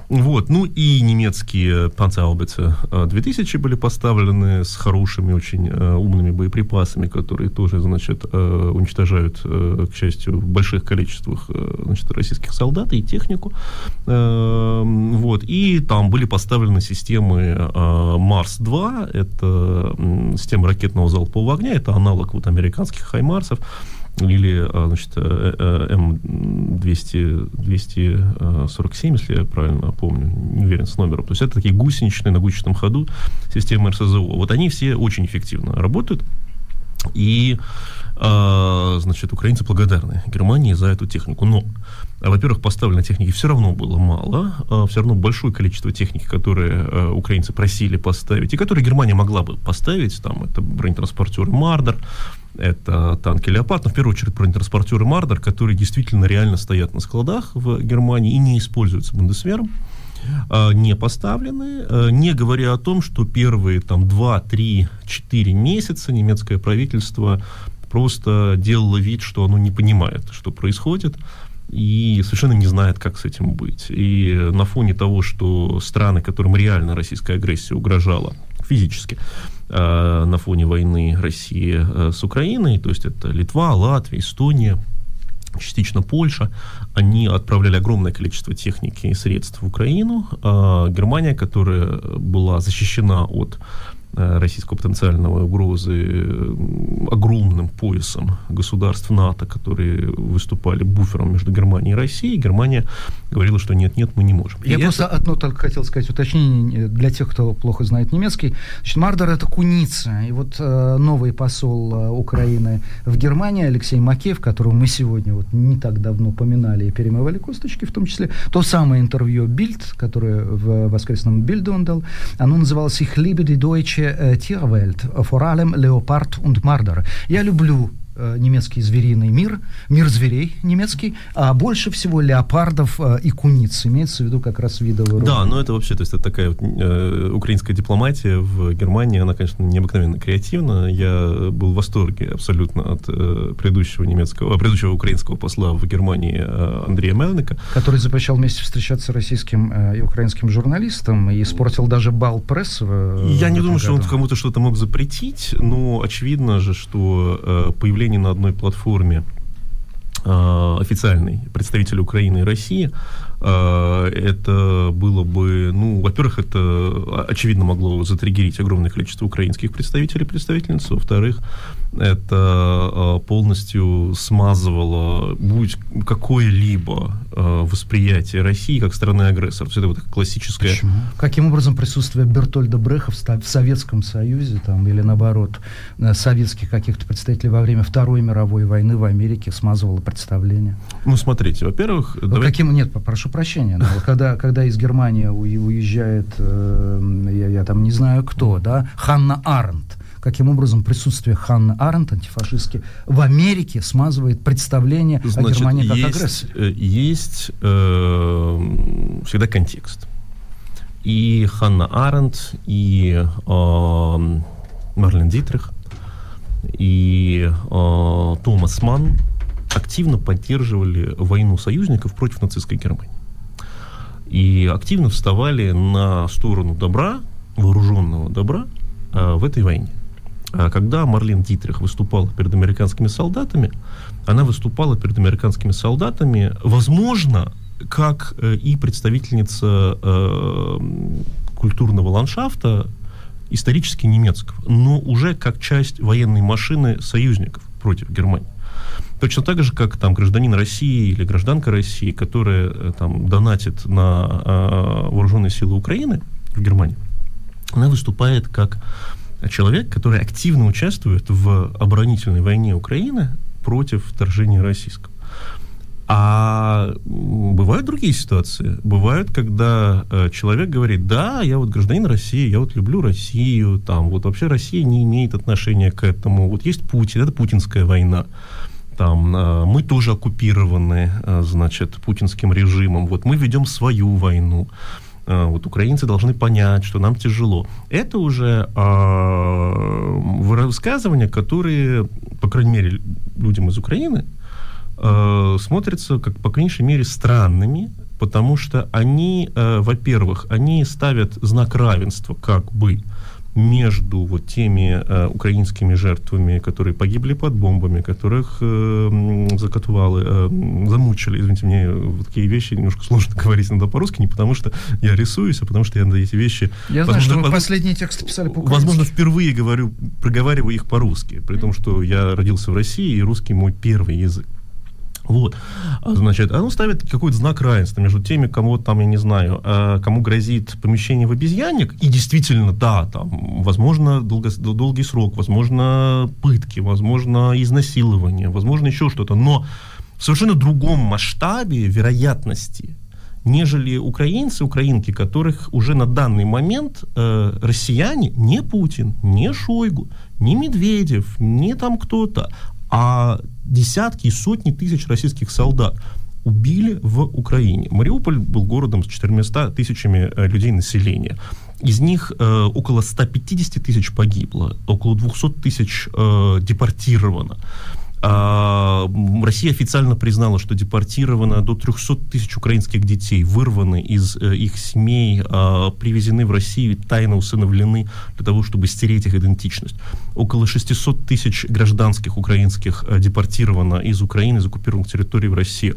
I: Вот, ну и немецкие Panzerhaubitze 2000 были поставлены с хорошими, очень э, умными боеприпасами, которые тоже, значит, э, уничтожают, э, к счастью, в больших количествах, э, значит, российских солдат и технику. Э, вот, и там были поставлены системы э, Марс-2, это э, система ракетного залпового огня, это аналог вот американских Хаймарсов или а, значит, э, э, М247, если я правильно помню, не уверен с номером. То есть это такие гусеничные на гусеничном ходу системы РСЗО. Вот они все очень эффективно работают. И, э, значит, украинцы благодарны Германии за эту технику. Но, во-первых, поставленной техники все равно было мало, э, все равно большое количество техники, которые э, украинцы просили поставить, и которые Германия могла бы поставить, там, это бронетранспортеры Мардер, это танки «Леопард», но в первую очередь бронетранспортеры «Мардер», которые действительно реально стоят на складах в Германии и не используются Бундесвером а, не поставлены, а, не говоря о том, что первые там 2, 3, 4 месяца немецкое правительство просто делало вид, что оно не понимает, что происходит, и совершенно не знает, как с этим быть. И на фоне того, что страны, которым реально российская агрессия угрожала физически, Э, на фоне войны России э, с Украиной, то есть это Литва, Латвия, Эстония, частично Польша, они отправляли огромное количество техники и средств в Украину. А Германия, которая была защищена от российского потенциального угрозы э, огромным поясом государств НАТО, которые выступали буфером между Германией и Россией, Германия говорила, что нет-нет, мы не можем.
C: Я и просто это... одно только хотел сказать уточнение для тех, кто плохо знает немецкий. Значит, Мардер это куница. И вот э, новый посол э, Украины в Германии, Алексей Макеев, которого мы сегодня вот не так давно поминали и перемывали косточки, в том числе, то самое интервью Бильд, которое в воскресном Бильде он дал, оно называлось «Ich liebe die deutsche Tierwelt, vor allem Leopard und Marder. Я люблю Э, немецкий звериный мир, мир зверей немецкий, а больше всего леопардов э, и куниц. Имеется в виду как раз видовый
I: род. Да, но это вообще, то есть это такая вот, э, украинская дипломатия в Германии, она, конечно, необыкновенно креативна. Я был в восторге абсолютно от э, предыдущего немецкого, предыдущего украинского посла в Германии э, Андрея Мелника.
C: Который запрещал вместе встречаться российским э, и украинским журналистам и испортил даже бал прессы.
I: Я не думаю, году. что он кому-то что-то мог запретить, но очевидно же, что э, появление заявлений на одной платформе э, официальный представитель Украины и России, это было бы, ну, во-первых, это очевидно могло затриггерить огромное количество украинских представителей и представительниц, во-вторых, это э, полностью смазывало будь какое-либо э, восприятие России как страны-агрессора. То есть это вот классическое...
C: Почему? Каким образом присутствие Бертольда Бреха в, Советском Союзе, там, или наоборот, э, советских каких-то представителей во время Второй мировой войны в Америке смазывало представление?
I: Ну, смотрите, во-первых...
C: Ну, Каким... Нет, прошу прощения, но когда, когда из Германии уезжает, э, я, я там не знаю кто, да, Ханна Аренд, каким образом присутствие Ханны Аренд, антифашистски, в Америке смазывает представление о
I: Значит,
C: Германии как
I: есть,
C: агрессоре?
I: э, есть э, всегда контекст. И Ханна Аренд, и э, Марлен Дитрих, и э, Томас Манн активно поддерживали войну союзников против нацистской Германии. И активно вставали на сторону добра, вооруженного добра э, в этой войне. А Когда Марлен Дитрих выступала перед американскими солдатами, она выступала перед американскими солдатами, возможно, как э, и представительница э, культурного ландшафта исторически немецкого, но уже как часть военной машины союзников против Германии. Точно так же, как там гражданин России или гражданка России, которая э, там донатит на э, вооруженные силы Украины в Германии, она выступает как человек, который активно участвует в оборонительной войне Украины против вторжения российского. А бывают другие ситуации. Бывают, когда э, человек говорит, да, я вот гражданин России, я вот люблю Россию, там, вот вообще Россия не имеет отношения к этому. Вот есть Путин, это путинская война. Там, э, мы тоже оккупированы, э, значит, путинским режимом. Вот мы ведем свою войну. Э, вот украинцы должны понять, что нам тяжело. Это уже э, высказывания, которые, по крайней мере, людям из Украины э, смотрятся, как, по меньшей мере, странными, потому что они, э, во-первых, они ставят знак равенства, как бы, между вот теми э, украинскими жертвами, которые погибли под бомбами, которых э, м, закатывали, э, замучили. Извините, мне вот такие вещи немножко сложно говорить иногда по-русски, не потому что я рисуюсь, а потому что я на эти вещи...
C: Я знаю, что вы
I: возможно,
C: последние тексты писали по-украински.
I: Возможно, впервые говорю, проговариваю их по-русски, при том, что я родился в России, и русский мой первый язык. Вот, А, значит, оно ставит какой-то знак равенства между теми, кому там, я не знаю, э, кому грозит помещение в обезьянник, и действительно, да, там, возможно, долго- долгий срок, возможно, пытки, возможно, изнасилование, возможно, еще что-то, но в совершенно другом масштабе вероятности, нежели украинцы, украинки, которых уже на данный момент э, россияне, не Путин, не Шойгу, не Медведев, не там кто-то, а десятки и сотни тысяч российских солдат убили в Украине. Мариуполь был городом с 400 тысячами э, людей населения. Из них э, около 150 тысяч погибло, около 200 тысяч э, депортировано. А, Россия официально признала, что депортировано до 300 тысяч украинских детей, вырваны из э, их семей, а, привезены в Россию, тайно усыновлены для того, чтобы стереть их идентичность. Около 600 тысяч гражданских украинских э, депортировано из Украины, из оккупированных территорий в Россию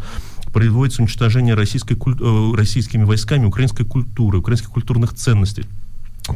I: производится уничтожение российской, э, российскими войсками украинской культуры, украинских культурных ценностей.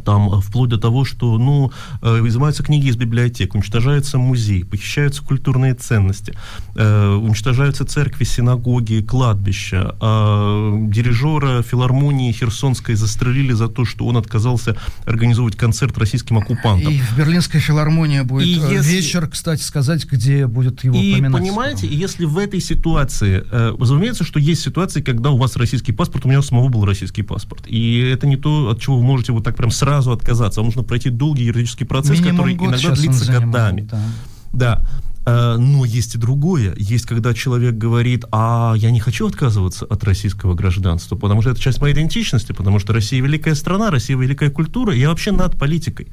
I: Там э, вплоть до того, что ну, э, изымаются книги из библиотек, уничтожается музей, похищаются культурные ценности, э, уничтожаются церкви, синагоги, кладбища. А дирижера филармонии Херсонской застрелили за то, что он отказался организовывать концерт российским оккупантам.
C: И в Берлинской филармонии будет
I: И
C: э,
I: если-
C: вечер, кстати, сказать, где будет его
I: И
C: поминать.
I: понимаете, если в этой ситуации, э, разумеется, что есть ситуации, когда у вас российский паспорт, у меня у самого был российский паспорт. И это не то, от чего вы можете вот так прям сразу отказаться. Вам нужно пройти долгий юридический процесс,
C: Минимум
I: который иногда длится годами.
C: да.
I: Да. Э, Но есть и другое. Есть, когда человек говорит, а я не хочу отказываться от российского гражданства, потому что это часть моей идентичности, потому что Россия великая страна, Россия великая культура, и я вообще над политикой.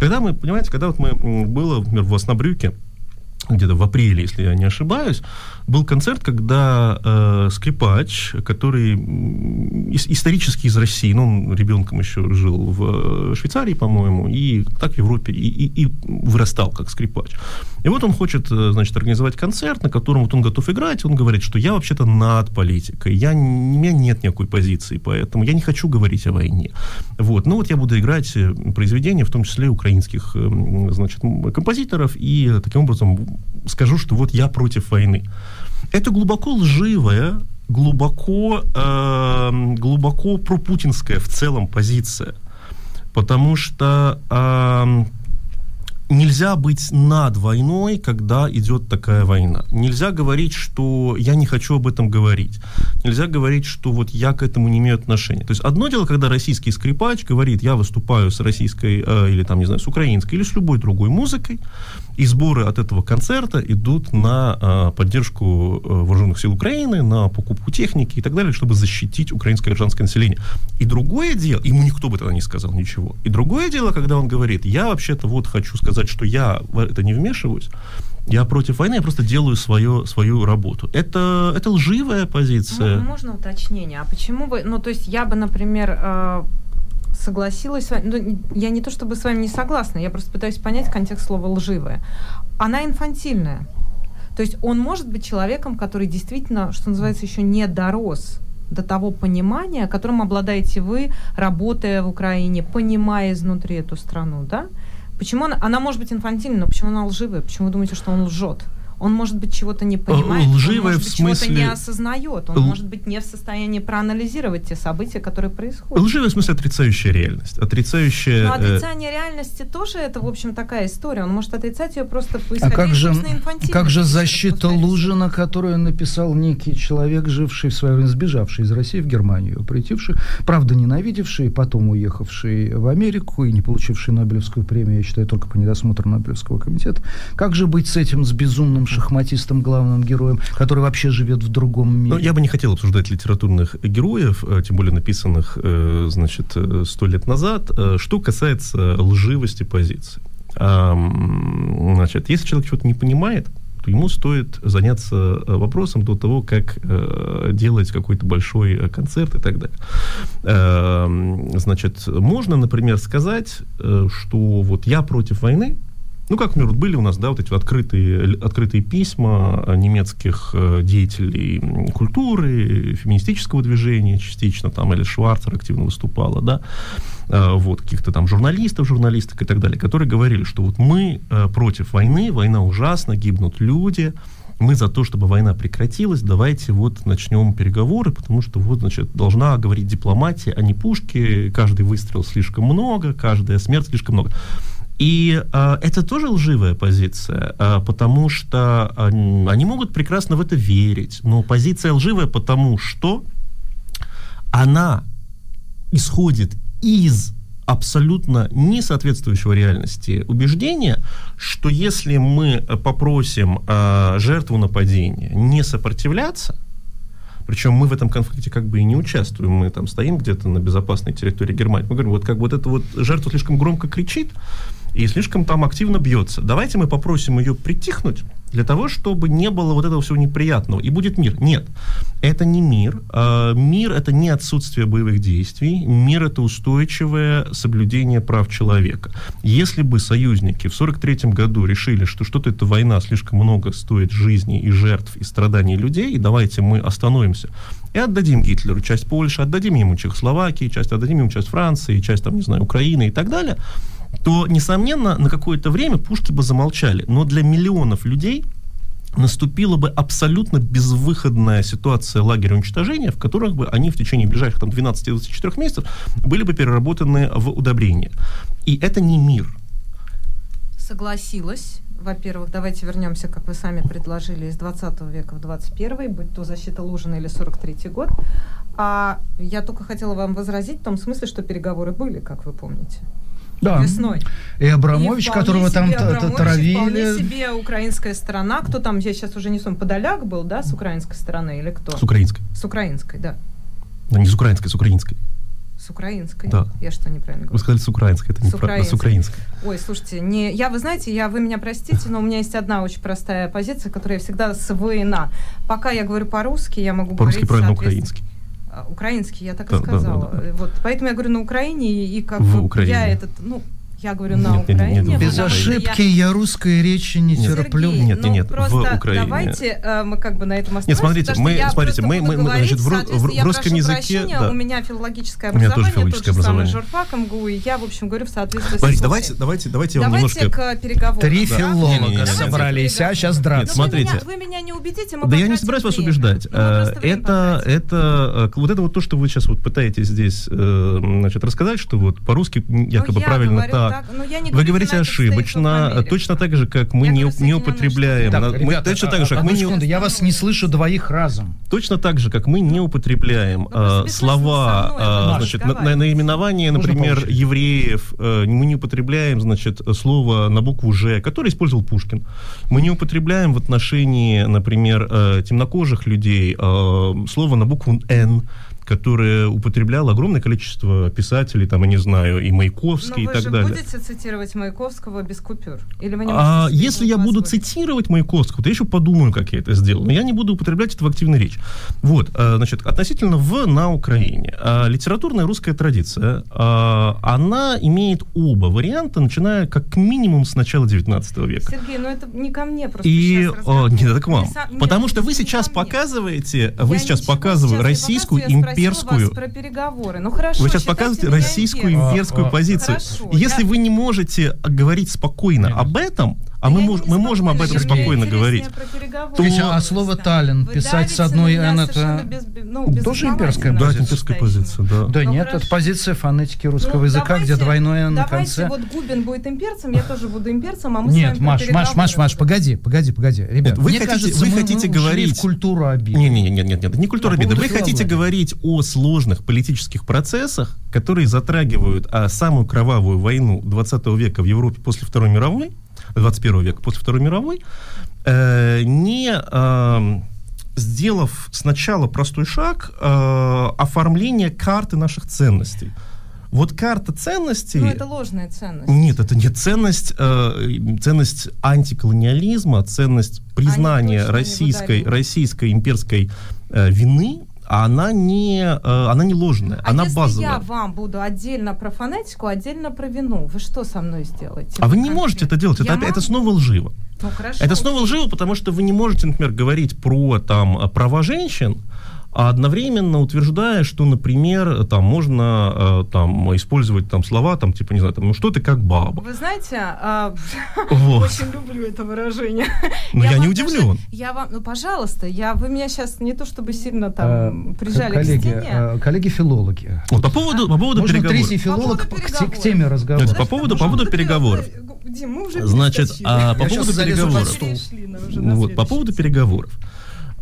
I: Когда мы, понимаете, когда вот мы было, например, в Оснобрюке, где-то в апреле, если я не ошибаюсь, был концерт, когда э, скрипач, который ис- исторически из России, ну, он ребенком еще жил в э, Швейцарии, по-моему, и так в Европе, и, и- и вырастал как скрипач. И вот он хочет, э, значит, организовать концерт, на котором вот он готов играть, он говорит, что я вообще-то над политикой, я, у меня нет никакой позиции, поэтому я не хочу говорить о войне. Вот, ну вот я буду играть э, произведения, в том числе украинских, значит, композиторов, и таким образом скажу, что вот я против войны. Это глубоко лживая, глубоко, э, глубоко пропутинская в целом позиция. Потому что э, нельзя быть над войной, когда идет такая война. Нельзя говорить, что я не хочу об этом говорить. Нельзя говорить, что вот я к этому не имею отношения. То есть одно дело, когда российский скрипач говорит, я выступаю с российской э, или там, не знаю, с украинской или с любой другой музыкой, и сборы от этого концерта идут на э, поддержку э, вооруженных сил Украины, на покупку техники и так далее, чтобы защитить украинское гражданское население. И другое дело, ему никто бы тогда не сказал ничего. И другое дело, когда он говорит, я вообще-то вот хочу сказать, что я в это не вмешиваюсь, я против войны, я просто делаю свое, свою работу. Это, это лживая позиция.
B: М- Можно уточнение? А почему вы... Ну, то есть я бы, например, э, согласилась с вами... Ну, я не то чтобы с вами не согласна, я просто пытаюсь понять контекст слова «лживая». Она инфантильная. То есть он может быть человеком, который действительно, что называется, еще не дорос до того понимания, которым обладаете вы, работая в Украине, понимая изнутри эту страну, да? Почему она, она может быть инфантильной, но почему она лживая? Почему вы думаете, что он лжет? Он, может быть, чего-то не понимает,
I: лживая
B: он, может
I: в
B: быть, чего-то
I: смысле-
B: не осознает, он,
I: Л-
B: может быть, не в состоянии проанализировать те события, которые происходят.
I: Лживая в смысле отрицающая реальность. Отрицающая...
B: Но
I: э,
B: отрицание реальности тоже это, в общем, такая история. Он может отрицать ее просто
C: А
B: исходя
C: как же, как же защита. Лужина, которую написал некий человек, живший в свое время, сбежавший из России в Германию, прийти,вший, правда, ненавидевший, потом уехавший в Америку и не получивший Нобелевскую премию, я считаю, только по недосмотру Нобелевского комитета. Как же быть с этим, с безумным шахматистом, главным героем, который вообще живет в другом мире?
I: Ну, я бы не хотел обсуждать литературных героев, э, тем более написанных, э, значит, э, сто лет назад. Что касается лживости позиции. Значит, если человек чего-то не понимает, то ему стоит заняться вопросом до того, как э, делать какой-то большой концерт и так далее. Значит, можно, например, сказать, э, что вот я против войны, ну, как, например, были у нас, да, вот эти открытые, открытые письма э, немецких э, деятелей культуры, феминистического движения частично, там Эля Шварцер активно выступала, да, э, вот, каких-то там журналистов, журналисток и так далее, которые говорили, что вот мы против войны, война ужасна, гибнут люди, мы за то, чтобы война прекратилась, давайте вот начнем переговоры, потому что вот, значит, должна говорить дипломатия, а не пушки, каждый выстрел слишком много, каждая смерть слишком много. И э, это тоже лживая позиция, э, потому что э, они могут прекрасно в это верить, но позиция лживая, потому что она исходит из абсолютно не соответствующего реальности убеждения, что если мы попросим э, жертву нападения не сопротивляться, причем мы в этом конфликте как бы и не участвуем, мы там стоим где-то на безопасной территории Германии, мы говорим, вот как вот эта вот жертва слишком громко кричит и слишком там активно бьется, давайте мы попросим ее притихнуть для того, чтобы не было вот этого всего неприятного, и будет мир. Нет, это не мир. А, Мир — это не отсутствие боевых действий. Мир — это устойчивое соблюдение прав человека. Если бы союзники в 43 году решили, что что-то эта война слишком много стоит жизни и жертв, и страданий людей, и давайте мы остановимся и отдадим Гитлеру часть Польши, отдадим ему Чехословакии, часть отдадим ему часть Франции, часть, там, не знаю, Украины и так далее, то, несомненно, на какое-то время пушки бы замолчали. Но для миллионов людей наступила бы абсолютно безвыходная ситуация лагеря уничтожения, в которых бы они в течение ближайших там, 12-24 месяцев были бы переработаны в удобрения. И это не мир.
B: Согласилась. Во-первых, давайте вернемся, как вы сами предложили, из 20 века в 21, будь то защита Лужина или 43 год. А я только хотела вам возразить в том смысле, что переговоры были, как вы помните.
C: Да.
B: Весной.
C: И Абрамович,
B: И
C: которого там
B: Абрамович, и Вполне
C: травили.
B: себе украинская сторона. Кто там, я сейчас уже не сум, Подоляк был, да, с украинской стороны или кто?
I: С украинской.
B: С украинской, да.
I: Ну, не с украинской, с украинской.
B: С украинской?
I: Да.
B: Я что, неправильно
I: Вы
B: говорю?
I: сказали с украинской, это
B: С
I: неправильно, с украинской.
B: Ой, слушайте, не, я, вы знаете, я, вы меня простите, но у меня есть одна очень простая позиция, которая всегда своена. Пока я говорю по-русски, я могу
I: По-русски
B: говорить
I: правильно
B: соответственно-
I: украинский.
B: Украинский, я так
I: Да,
B: и
I: да,
B: сказала.
I: да, да.
B: Вот, поэтому я говорю на Украине, и, как
I: В
B: бы
I: Украине.
B: я этот, ну, я говорю на
I: Нет, нет, нет,
B: Украине.
I: нет,
C: Без
B: что я-
C: ошибки я русской речи не
I: Нет.
C: терплю.
B: Сергей,
I: Нет,
B: ну,
I: нет, в Украине.
B: давайте э, мы как бы на этом остановимся.
I: Нет, смотрите, мы-
B: я
I: смотрите, мы- мы- мы,
B: говорить,
I: значит, в в
B: я
I: русском
B: прошу
I: языке,
B: прощения,
I: да.
B: у меня филологическое
I: У меня тоже
B: образование,
I: филологическое
B: тот же самый
I: образование.
B: журфак МГУ, и я, в общем, говорю в соответствии
I: Смотрите,
B: с
I: давайте, давайте, давайте
B: Давайте
I: немножко...
B: к переговорам.
C: Три
B: да?
C: филолога собрались, а сейчас
B: Ну,
C: драться.
B: вы
I: Смотрите.
B: меня- Вы меня не убедите, мы
I: Да я не собираюсь вас убеждать.
B: Ну,
I: Э, Это, это, э, вот это вот то, что вы сейчас вот пытаетесь здесь, э, значит, рассказать, что вот по-русски якобы
B: Ну,
I: правильно
B: говорю
I: так.
B: но я не
I: Вы говорите ошибочно, точно так же, как мы
B: Я
I: не, не употребляем.
C: Так,
I: мы
C: ребята,
I: точно так же, как мы не,
C: секунду, я вас не слышу двоих разом.
I: точно так же, как мы не употребляем
B: Ну, просто
I: э, слова,
B: мной
I: э, значит, на, на- наименование, например, евреев, э, мы не употребляем, значит, слово на букву Ж, которое использовал Пушкин. Мы не употребляем в отношении, например, э, темнокожих людей э, слово на букву Н, которое употребляло огромное количество писателей, там, я не знаю, и
B: Но
I: Маяковский, и
B: вы
I: так
B: же
I: далее.
B: будете цитировать Маяковского без купюр? Или вы не
I: А, если я буду цитировать Маяковского, то я еще подумаю, как я это сделал. Но я не буду употреблять это в активной речи. Вот, э, значит, относительно в на Украине. Э, Литературная русская традиция, э, она имеет оба варианта, начиная как минимум с начала 19 века.
B: Сергей, ну это не ко мне просто
I: И
B: разговор.
I: нет, это к вам.
B: Не
I: Потому что вы сейчас показываете, вы сейчас показываете российскую
B: спросила
I: имперскую.
B: вас про переговоры. Ну хорошо,
I: Вы сейчас показываете российскую имперскую
C: А, а.
I: позицию.
B: Хорошо,
I: Если
B: я-
I: вы не можете говорить спокойно об этом, а мы, мож- мы можем об этом
B: мне
I: спокойно говорить. То-
C: а слово
B: Вы
C: писать с одной «н» это...
B: без- ну,
C: Тоже имперская
I: Да,
C: позиция.
I: это имперская позиция, да.
C: Да
B: Ну,
C: нет,
B: хорошо.
C: это позиция фонетики русского
B: Ну,
C: языка, где
B: давайте-
C: двойное «н» на
B: давайте
C: конце.
B: вот Губин будет имперцем, я тоже буду имперцем, а мы
C: Нет, Маш, Маш, Маш, Маш, погоди, погоди, погоди. Ребят,
I: Вот вы
C: мне
I: хотите-
C: кажется,
I: вы
C: мы-
I: хотите
C: мы ушли
I: говорить-
C: в культуру обиды.
I: Не, не, не, нет, нет, нет, не культура обиды. Вы хотите говорить о сложных политических процессах, которые затрагивают а, самую кровавую войну 20 века в Европе после Второй мировой, 21 века после Второй мировой, э, не эм, сделав сначала простой шаг э, оформления карты наших ценностей. Вот карта ценностей...
B: Ну, это ложная ценность.
I: Нет, это не ценность, э, ценность антиколониализма, ценность признания российской, российской имперской э, вины, она не, э, она не ложная,
B: А
I: она
B: если
I: базовая.
B: я вам буду отдельно про фонетику, отдельно про вину, вы что со мной сделаете?
I: А вы не
B: конкретно?
I: можете это делать, это,
B: Я
I: это
B: могу?
I: снова лживо.
B: Ну, хорошо.
I: Это снова лживо, потому что вы не можете, например, говорить про там, права женщин, а одновременно утверждая, что, например, там можно э, там, использовать там, слова, там, типа, не знаю, там, ну что ты как баба.
B: Вы знаете, а,
I: Вот.
B: очень люблю это выражение.
I: Но я не удивлен.
B: даже- я вам, ну, пожалуйста, я, вы меня сейчас не то чтобы сильно там прижали к
C: коллеги,
B: стене.
C: э, коллеги-филологи.
I: Вот, по поводу, по поводу
C: Можно
I: переговоров.
C: третий филолог
B: По поводу
C: к, к теме разговора.
I: По поводу, по поводу переговоров.
B: Дим, мы уже
I: Значит, а, по поводу переговоров. Ну вот, по поводу переговоров.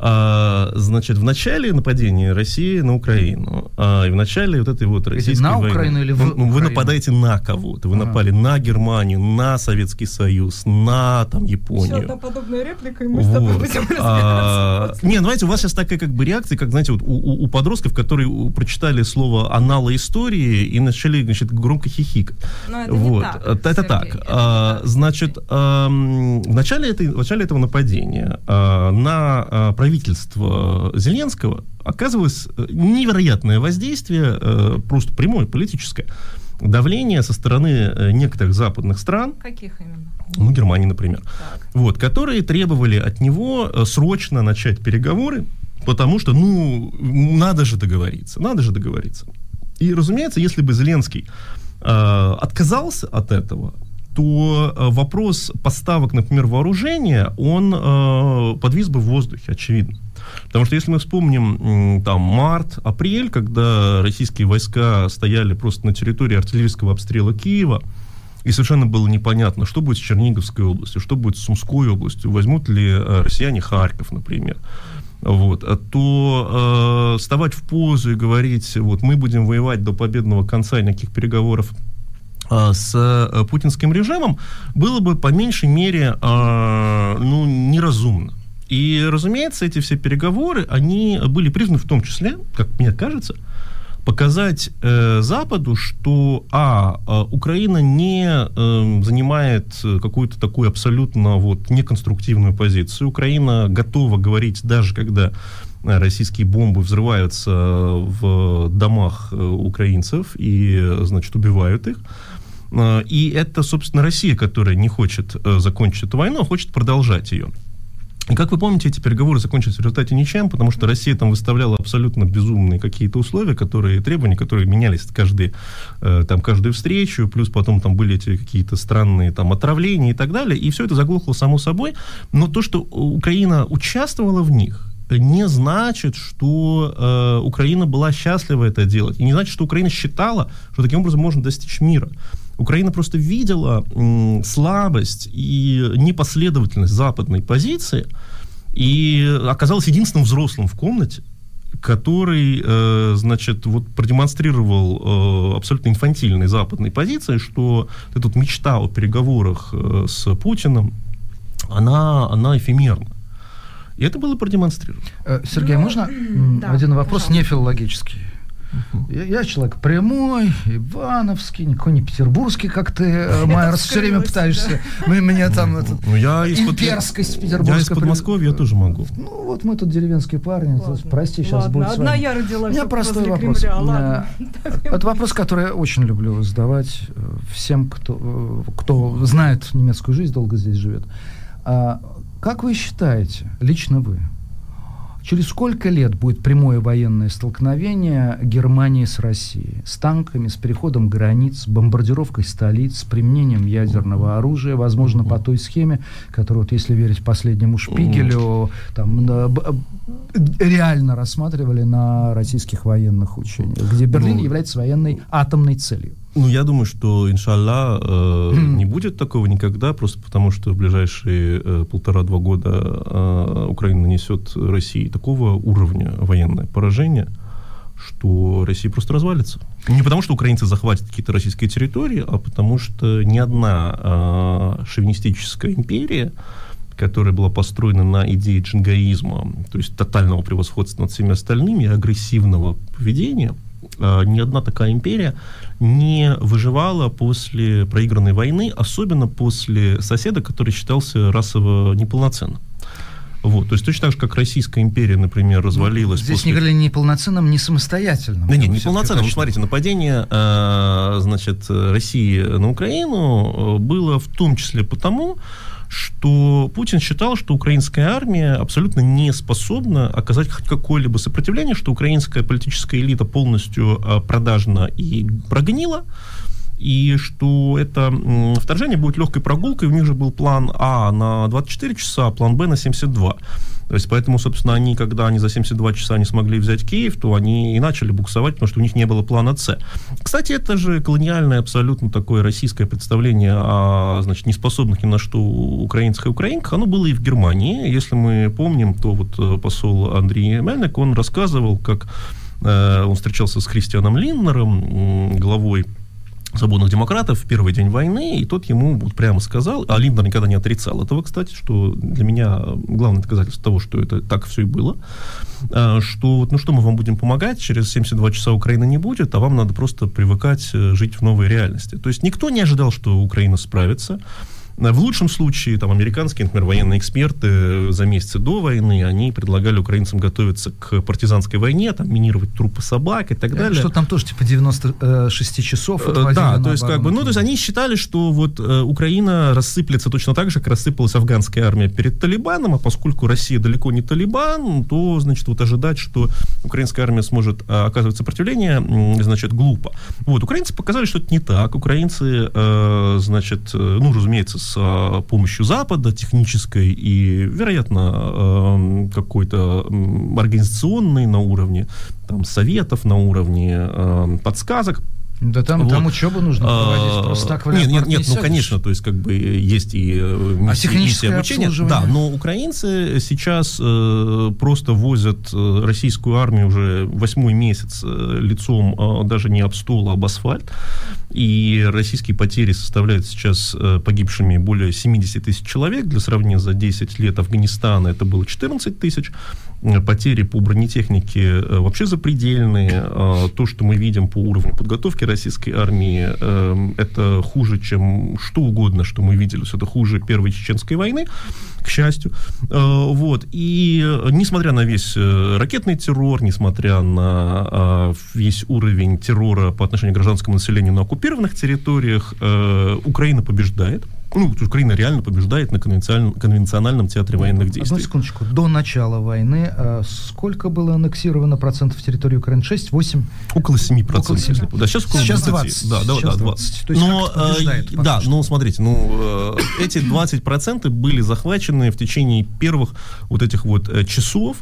I: А, значит, в начале нападения России на Украину, а, и в начале вот этой вот российской
C: на
I: войны,
C: Украину или в
I: ну, ну, вы нападаете на кого-то, вы
C: Ага.
I: напали на Германию, на Советский Союз, на там
B: Еще
I: Японию.
B: одна подобная реплика, и мы с тобой
I: Вот.
B: будем
I: А,
B: разбираться.
I: Не, знаете, у вас сейчас такая как бы реакция, как, знаете, вот у, у- у подростков, которые прочитали слово «аналы истории» и начали, значит, громко хихикать.
B: Но это не
I: вот.
B: так,
I: это
B: Сергей,
I: так.
B: это не
I: А,
B: так.
I: значит, ам, в, начале этой, в начале этого нападения а, на а, правительство Зеленского оказывалось э, невероятное воздействие, э, просто прямое политическое, давление со стороны э, некоторых западных стран,
B: Каких именно?
I: ну, Германии, например,
B: Так.
I: вот, которые требовали от него срочно начать переговоры, потому что, ну, надо же договориться, надо же договориться. И, разумеется, если бы Зеленский э, отказался от этого, то э, вопрос поставок, например, вооружения, он э, подвис бы в воздухе, очевидно. Потому что если мы вспомним там март, апрель, когда российские войска стояли просто на территории артиллерийского обстрела Киева, и совершенно было непонятно, что будет с Черниговской областью, что будет с Сумской областью, возьмут ли э, россияне Харьков, например. Вот, а то э, вставать в позу и говорить, вот мы будем воевать до победного конца никаких переговоров с э, путинским режимом, было бы по меньшей мере э, ну, неразумно. И, разумеется, эти все переговоры, они были призваны в том числе, как мне кажется, показать э, Западу, что а, э, Украина не э, занимает какую-то такую абсолютно вот неконструктивную позицию. Украина готова говорить даже когда российские бомбы взрываются в домах э, украинцев и, значит, убивают их. Э, и это, собственно, Россия, которая не хочет э, закончить эту войну, а хочет продолжать ее. И как вы помните, эти переговоры закончились в результате ничем, потому что Россия там выставляла абсолютно безумные какие-то условия, которые, требования, которые менялись каждый, э, там, каждую встречу, плюс потом там были эти какие-то странные там отравления и так далее, и все это заглохло само собой. Но то, что Украина участвовала в них, не значит, что э, Украина была счастлива это делать, и не значит, что Украина считала, что таким образом можно достичь мира. Украина просто видела слабость и непоследовательность западной позиции и оказалась единственным взрослым в комнате, который, э, значит, вот продемонстрировал э, абсолютно инфантильной западной позиции, что эта вот мечта о переговорах э, с Путиным, она, она эфемерна. И это было продемонстрировано.
C: Э, Сергей, ну, можно да, один вопрос пожалуйста. не филологический? Я, я человек прямой, ивановский, никакой не петербургский, как ты, э, Майерс, все время пытаешься. Мы, меня там это,
I: ну, я
C: имперскость петербургская.
I: Я из Подмосковья, я тоже могу.
C: Ну, вот мы тут деревенские парни. Ладно. Прости, сейчас
B: ладно.
C: будет
B: Одна я родилась
C: У меня простой вопрос. Кремля, ладно. Это вопрос, который я очень люблю задавать э, всем, кто, кто знает немецкую жизнь, долго здесь живет. А как вы считаете, лично вы, через сколько лет будет прямое военное столкновение Германии с Россией? С танками, с переходом границ, с бомбардировкой столиц, с применением ядерного оружия, возможно, по той схеме, которую, вот, если верить последнему Шпигелю, там, реально рассматривали на российских военных учениях, где Берлин ну, является военной атомной целью.
I: Ну, я думаю, что, иншалла, э, не будет такого никогда, просто потому что в ближайшие э, полтора-два года э, Украина нанесет России такого уровня военное поражение, что Россия просто развалится. Не потому, что украинцы захватят какие-то российские территории, а потому что ни одна э, шовинистическая империя, которая была построена на идее джингаизма, то есть тотального превосходства над всеми остальными, агрессивного поведения, ни одна такая империя не выживала после проигранной войны, особенно после соседа, который считался расово неполноценным. Вот, то есть точно так же, как Российская империя, например, развалилась.
C: Здесь
I: после...
C: не говорили не полноценным, не самостоятельным.
I: Да нет, не полноценным. Смотрите, нападение, э, значит, России на Украину э, было в том числе потому, что Путин считал, что украинская армия абсолютно не способна оказать хоть какое-либо сопротивление, что украинская политическая элита полностью а, продажна и прогнила, и что это вторжение будет легкой прогулкой. У них же был план А на 24 часа, а план Б на 72. То есть поэтому, собственно, они, когда они за 72 часа не смогли взять Киев, то они и начали буксовать, потому что у них не было плана С. Кстати, это же колониальное абсолютно такое российское представление о, значит, неспособных ни на что украинцах и украинках. Оно было и в Германии. Если мы помним, то вот э, посол Андрей Мельник, он рассказывал, как э, он встречался с Христианом Линнером, главой свободных демократов в первый день войны, и тот ему вот прямо сказал, а Линдер никогда не отрицал этого, кстати, что для меня главное доказательство того, что это так все и было, а, что вот, ну что мы вам будем помогать, через 72 часа Украины не будет, а вам надо просто привыкать э, жить в новой реальности. То есть никто не ожидал, что Украина справится, в лучшем случае, там, американские, например, военные эксперты за месяцы до войны, они предлагали украинцам готовиться к партизанской войне, там, минировать трупы собак и так э, далее.
C: Что там тоже, типа, 96 часов
I: э, Да, то есть, как бы, ну, то есть, они считали, что вот э, Украина рассыплется точно так же, как рассыпалась афганская армия перед Талибаном, а поскольку Россия далеко не Талибан, то, значит, вот ожидать, что украинская армия сможет оказывать сопротивление, значит, глупо. Вот, украинцы показали, что это не так. Украинцы, значит, ну, разумеется, с а, помощью Запада, технической и, вероятно, а, какой-то организационной на уровне там, советов, на уровне а, подсказок,
C: Да там,
I: Вот.
C: там учебу нужно проводить,
I: А,
C: просто так
I: Нет, нет, нет,
C: не
I: ну, конечно, то есть, как бы, есть и э, миссии,
C: техническое обслуживание?
I: Да, но украинцы сейчас э, просто возят э, российскую армию уже восьмой месяц э, лицом э, даже не об стол, а об асфальт. И российские потери составляют сейчас э, погибшими более 70 тысяч человек. Для сравнения, за 10 лет Афганистана это было 14 тысяч. Потери по бронетехнике вообще запредельные. То, что мы видим по уровню подготовки российской армии, э, это хуже, чем что угодно, что мы видели. Это хуже Первой Чеченской войны, к счастью. Э, Вот. И э, несмотря на весь э, ракетный террор, несмотря на э, весь уровень террора по отношению к гражданскому населению на оккупированных территориях, э, Украина побеждает. Ну, Украина реально побеждает на конвенциальном, конвенциональном театре военных
C: Одну
I: действий.
C: секундочку. До начала войны э, сколько было аннексировано процентов территории Украины? 6, 8?
I: Около 7%.
C: Около семи.
I: если- Да, сейчас около
C: Сейчас
I: 20.
C: 20.
I: Да, да,
C: Сейчас
I: да,
C: 20. То есть
I: Но,
C: как-то побеждает
I: э, да, ну, смотрите, ну, э, эти 20% были захвачены в течение первых вот этих вот э, часов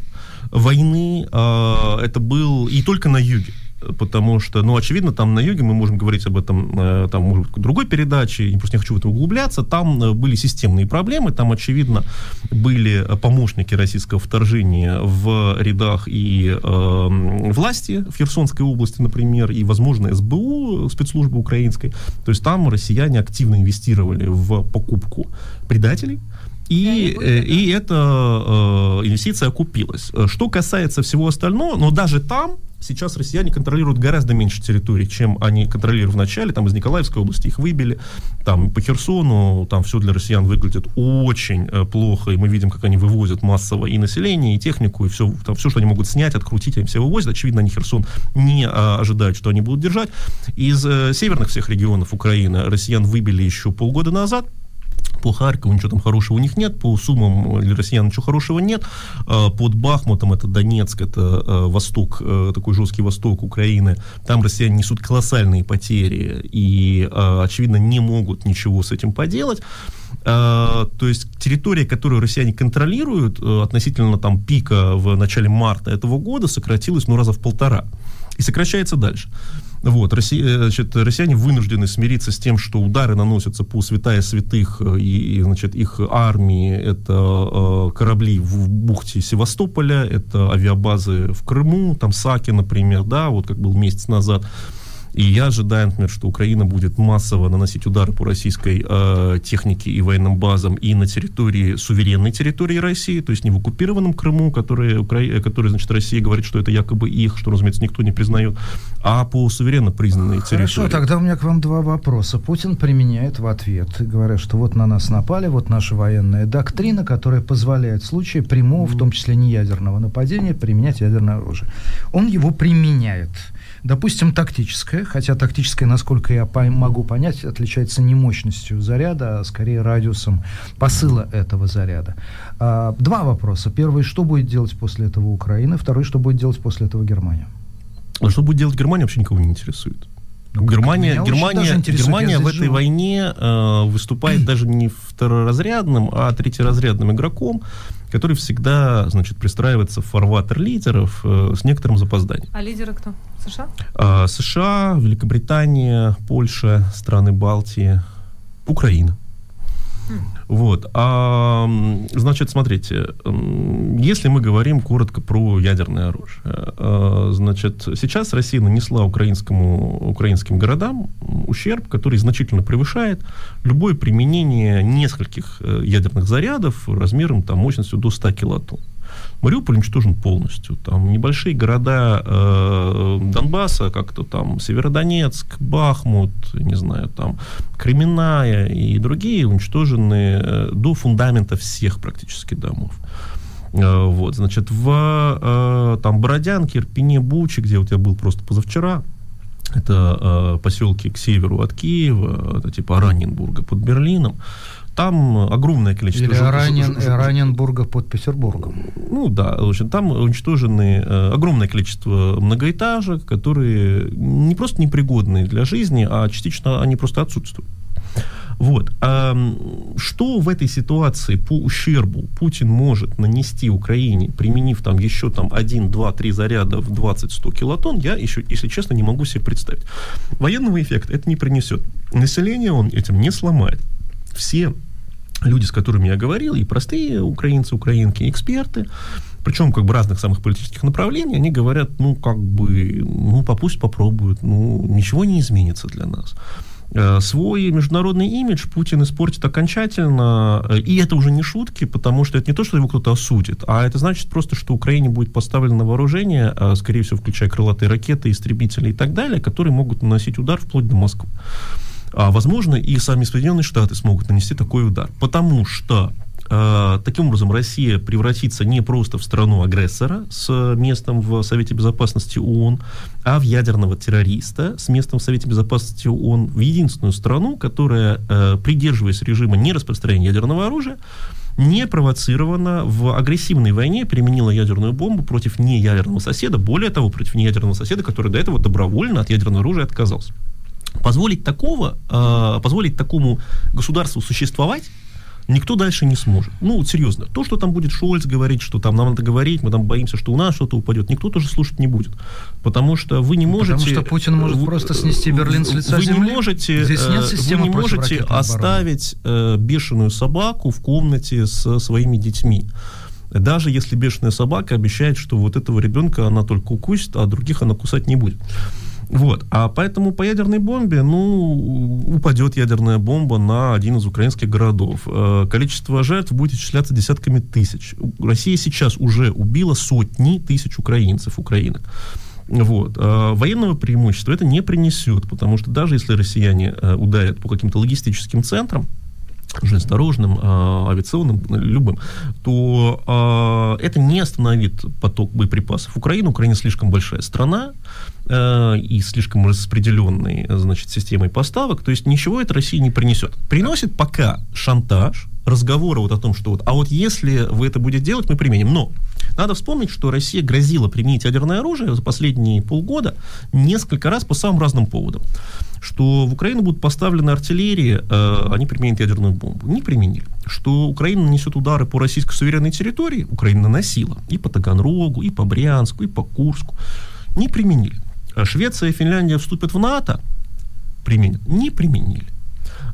I: войны. Э, Это был и только на юге. Потому что, ну, очевидно, там на юге, мы можем говорить об этом, э, там, может быть, другой передаче, я просто не хочу в это углубляться, там э, были системные проблемы, там, очевидно, были э, помощники российского вторжения в рядах и э, власти в Херсонской области, например, и, возможно, СБУ, спецслужбы украинской. То есть там россияне активно инвестировали в покупку предателей, и, и эта э, инвестиция окупилась. Что касается всего остального, но даже там сейчас россияне контролируют гораздо меньше территорий, чем они контролировали в начале. Там из Николаевской области их выбили. Там по Херсону, там все для россиян выглядит очень э, плохо. И мы видим, как они вывозят массово и население, и технику, и все, там, все что они могут снять, открутить, они все вывозят. Очевидно, они Херсон не а, ожидают, что они будут держать. Из э, северных всех регионов Украины россиян выбили еще полгода назад. По Харькову ничего там хорошего у них нет, по Сумам для россиян ничего хорошего нет. А, Под Бахмутом, это Донецк, это э, восток, э, такой жесткий восток Украины, там россияне несут колоссальные потери и, э, очевидно, не могут ничего с этим поделать. А, То есть территория, которую россияне контролируют э, относительно там пика в начале марта этого года, сократилась ну раза в полтора и сокращается дальше. Вот, Россия, э, значит, россияне вынуждены смириться с тем, что удары наносятся по святая святых э, и, значит, их армии. Это э, корабли в бухте Севастополя, это авиабазы в Крыму, там Саки, например, да, вот как был месяц назад. И я ожидаю, например, что Украина будет массово наносить удары по российской э, технике и военным базам и на территории, суверенной территории России, то есть не в оккупированном Крыму, который, Укра... который значит, Россия говорит, что это якобы их, что, разумеется, никто не признает, а по суверенно признанной
C: Хорошо,
I: территории.
C: тогда у меня к вам два вопроса. Путин применяет в ответ, говоря, что вот на нас напали, вот наша военная доктрина, которая позволяет в случае прямого, в том числе не ядерного нападения, применять ядерное оружие. Он его применяет. Допустим, тактическое, хотя тактическое, насколько я по- могу понять, отличается не мощностью заряда, а скорее радиусом посыла этого заряда. А, два вопроса. Первый, что будет делать после этого Украина? Второй, что будет делать после этого Германия?
I: А что будет делать Германия, вообще никого не интересует.
C: Ну,
I: Германия,
C: меня
I: Германия, Германия в этой
C: живу.
I: войне э, выступает даже не второразрядным, а третьеразрядным игроком, который всегда, значит, пристраивается в фарватер лидеров э, с некоторым запозданием.
B: А лидеры кто? США?
I: А, США, Великобритания, Польша, страны Балтии, Украина. Вот. А, значит, смотрите, если мы говорим коротко про ядерное оружие, э, значит, сейчас Россия нанесла украинскому, украинским городам ущерб, который значительно превышает любое применение нескольких э, ядерных зарядов размером, там, мощностью до 100 килотонн. Мариуполь уничтожен полностью. Там небольшие города э, Донбасса, как-то там Северодонецк, Бахмут, не знаю, там Кременная и другие уничтожены э, до фундамента всех практически домов. Э, вот, значит, в э, там Бородянке, Ирпене, Буче, где вот я был просто позавчера, это э, поселки к северу от Киева, это типа Раненбурга под Берлином. Там огромное количество...
C: Или
I: жил-
C: Ранен,
I: жил-
C: Раненбурга под Петербургом.
I: ну да, в общем, там уничтожены э, огромное количество многоэтажек, которые не просто непригодны для жизни, а частично они просто отсутствуют. Вот. А что в этой ситуации по ущербу Путин может нанести Украине, применив там еще там 1, 2, 3 заряда в 20-100 килотонн, я еще, если честно, не могу себе представить. Военного эффекта это не принесет. Население он этим не сломает. Все люди, с которыми я говорил, и простые украинцы, украинки, эксперты, причем как бы разных самых политических направлений, они говорят, ну, как бы, ну, пусть попробуют, ну, ничего не изменится для нас. Э, свой международный имидж Путин испортит окончательно, э, и это уже не шутки, потому что это не то, что его кто-то осудит, а это значит просто, что Украине будет поставлено на вооружение, э, скорее всего, включая крылатые ракеты, истребители и так далее, которые могут наносить удар вплоть до Москвы. А, возможно, и сами Соединенные Штаты смогут нанести такой удар, потому что таким образом, Россия превратится не просто в страну-агрессора с местом в Совете Безопасности ООН, а в ядерного террориста с местом в Совете Безопасности ООН, в единственную страну, которая, э, придерживаясь режима нераспространения ядерного оружия, не провоцирована в агрессивной войне, применила ядерную бомбу против неядерного соседа, более того, против неядерного соседа, который до этого добровольно от ядерного оружия отказался. Позволить такого, э, позволить такому государству существовать никто дальше не сможет. Ну, вот серьезно. То, что там будет Шольц говорить, что там нам надо говорить, мы там боимся, что у нас что-то упадет, никто тоже слушать не будет. Потому что вы не можете...
C: Потому что Путин может
I: вы,
C: просто снести Берлин с лица
I: вы
C: земли.
I: Не можете,
C: Здесь нет
I: э,
C: системы
I: вы не можете оставить э, бешеную собаку в комнате со своими детьми. Даже если бешеная собака обещает, что вот этого ребенка она только укусит, а других она кусать не будет. Вот. А поэтому по ядерной бомбе, ну, упадет ядерная бомба на один из украинских городов. Э, количество жертв будет исчисляться десятками тысяч. Россия сейчас уже убила сотни тысяч украинцев, украинок. Вот. А военного преимущества это не принесет, потому что даже если россияне э, ударят по каким-то логистическим центрам, железнодорожным, э, авиационным, любым, то э, это не остановит поток боеприпасов. Украина, Украина слишком большая страна, Э, и слишком распределенной, значит, системой поставок, то есть ничего это России не принесет. Приносит пока шантаж, разговоры вот о том, что вот, а вот если вы это будете делать, мы применим. Но надо вспомнить, что Россия грозила применить ядерное оружие за последние полгода несколько раз по самым разным поводам. Что в Украину будут поставлены артиллерии, э, они применят ядерную бомбу. Не применили. Что Украина нанесет удары по российской суверенной территории, Украина наносила и по Таганрогу, и по Брянску, и по Курску. Не применили. Швеция и Финляндия вступят в НАТО, применят? Не применили.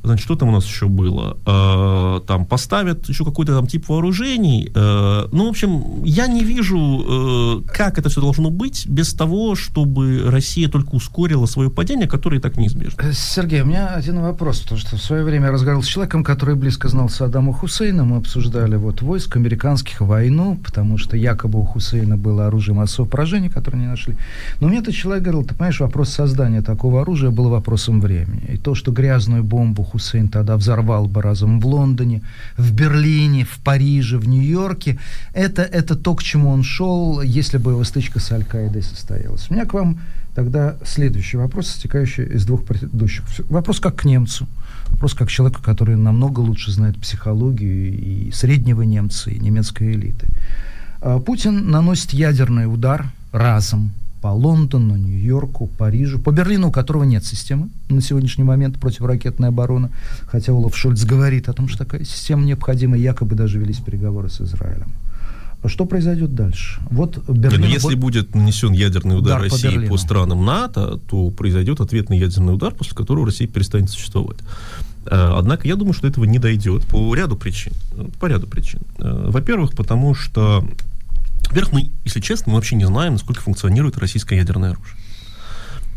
I: Значит, что там у нас еще было? Э, там поставят еще какой-то там тип вооружений. Э, ну, в общем, я не вижу, э, как это все должно быть без того, чтобы Россия только ускорила свое падение, которое и так неизбежно.
C: Э, Сергей, у меня один вопрос. Потому что в свое время я разговаривал с человеком, который близко знал Саддама Хусейна. Мы обсуждали вот войск американских войну, потому что якобы у Хусейна было оружие массового поражения, которое не нашли. Но мне этот человек говорил, ты понимаешь, вопрос создания такого оружия был вопросом времени. И то, что грязную бомбу Хусейн тогда взорвал бы разом в Лондоне, в Берлине, в Париже, в Нью-Йорке. Это, это то, к чему он шел, если бы его стычка с Аль-Каидой состоялась. У меня к вам тогда следующий вопрос, стекающий из двух предыдущих. Вопрос как к немцу. Вопрос как к человеку, который намного лучше знает психологию и среднего немца, и немецкой элиты. А, Путин наносит ядерный удар разом по Лондону, Нью-Йорку, Парижу, по Берлину, у которого нет системы на сегодняшний момент противоракетной обороны, хотя Олаф Шольц говорит о том, что такая система необходима, и якобы даже велись переговоры с Израилем. Что произойдет дальше? Вот
I: Берлин... Нет, если будет нанесен ядерный удар, удар России по, по странам НАТО, то произойдет ответный ядерный удар, после которого Россия перестанет существовать. Э, однако я думаю, что этого не дойдет по ряду причин. По ряду причин. Э, во-первых, потому что во-первых, мы, если честно, мы вообще не знаем, насколько функционирует российское ядерное оружие.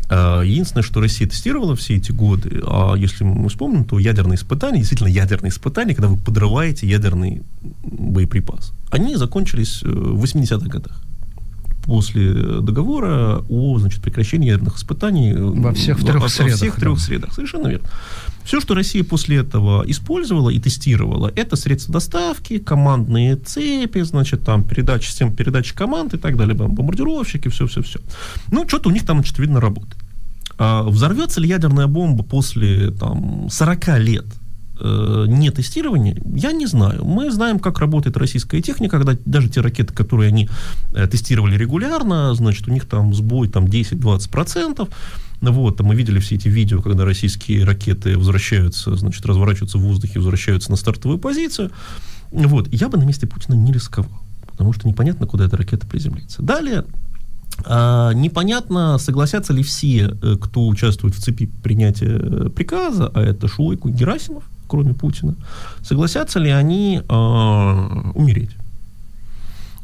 I: А, единственное, что Россия тестировала все эти годы, а если мы вспомним, то ядерные испытания, действительно ядерные испытания, когда вы подрываете ядерный боеприпас, они закончились э, в 80-х годах после договора о значит, прекращении ядерных испытаний
C: во всех трех
I: во,
C: средах.
I: Во всех
C: да.
I: трех средах, совершенно верно. Все, что Россия после этого использовала и тестировала, это средства доставки, командные цепи, значит, там передача, система передачи команд и так далее, бомбардировщики, все-все-все. Ну, что-то у них там, значит, видно, работает. А взорвется ли ядерная бомба после там, 40 лет э, не тестирование, я не знаю. Мы знаем, как работает российская техника, когда даже те ракеты, которые они э, тестировали регулярно, значит, у них там сбой там 10-20%. Вот, мы видели все эти видео, когда российские ракеты возвращаются, значит, разворачиваются в воздухе, возвращаются на стартовую позицию. Вот, я бы на месте Путина не рисковал, потому что непонятно, куда эта ракета приземлится. Далее, а, непонятно, согласятся ли все, э, кто участвует в цепи принятия э, приказа, а это Шойку и Герасимов, кроме Путина, согласятся ли они э, умереть.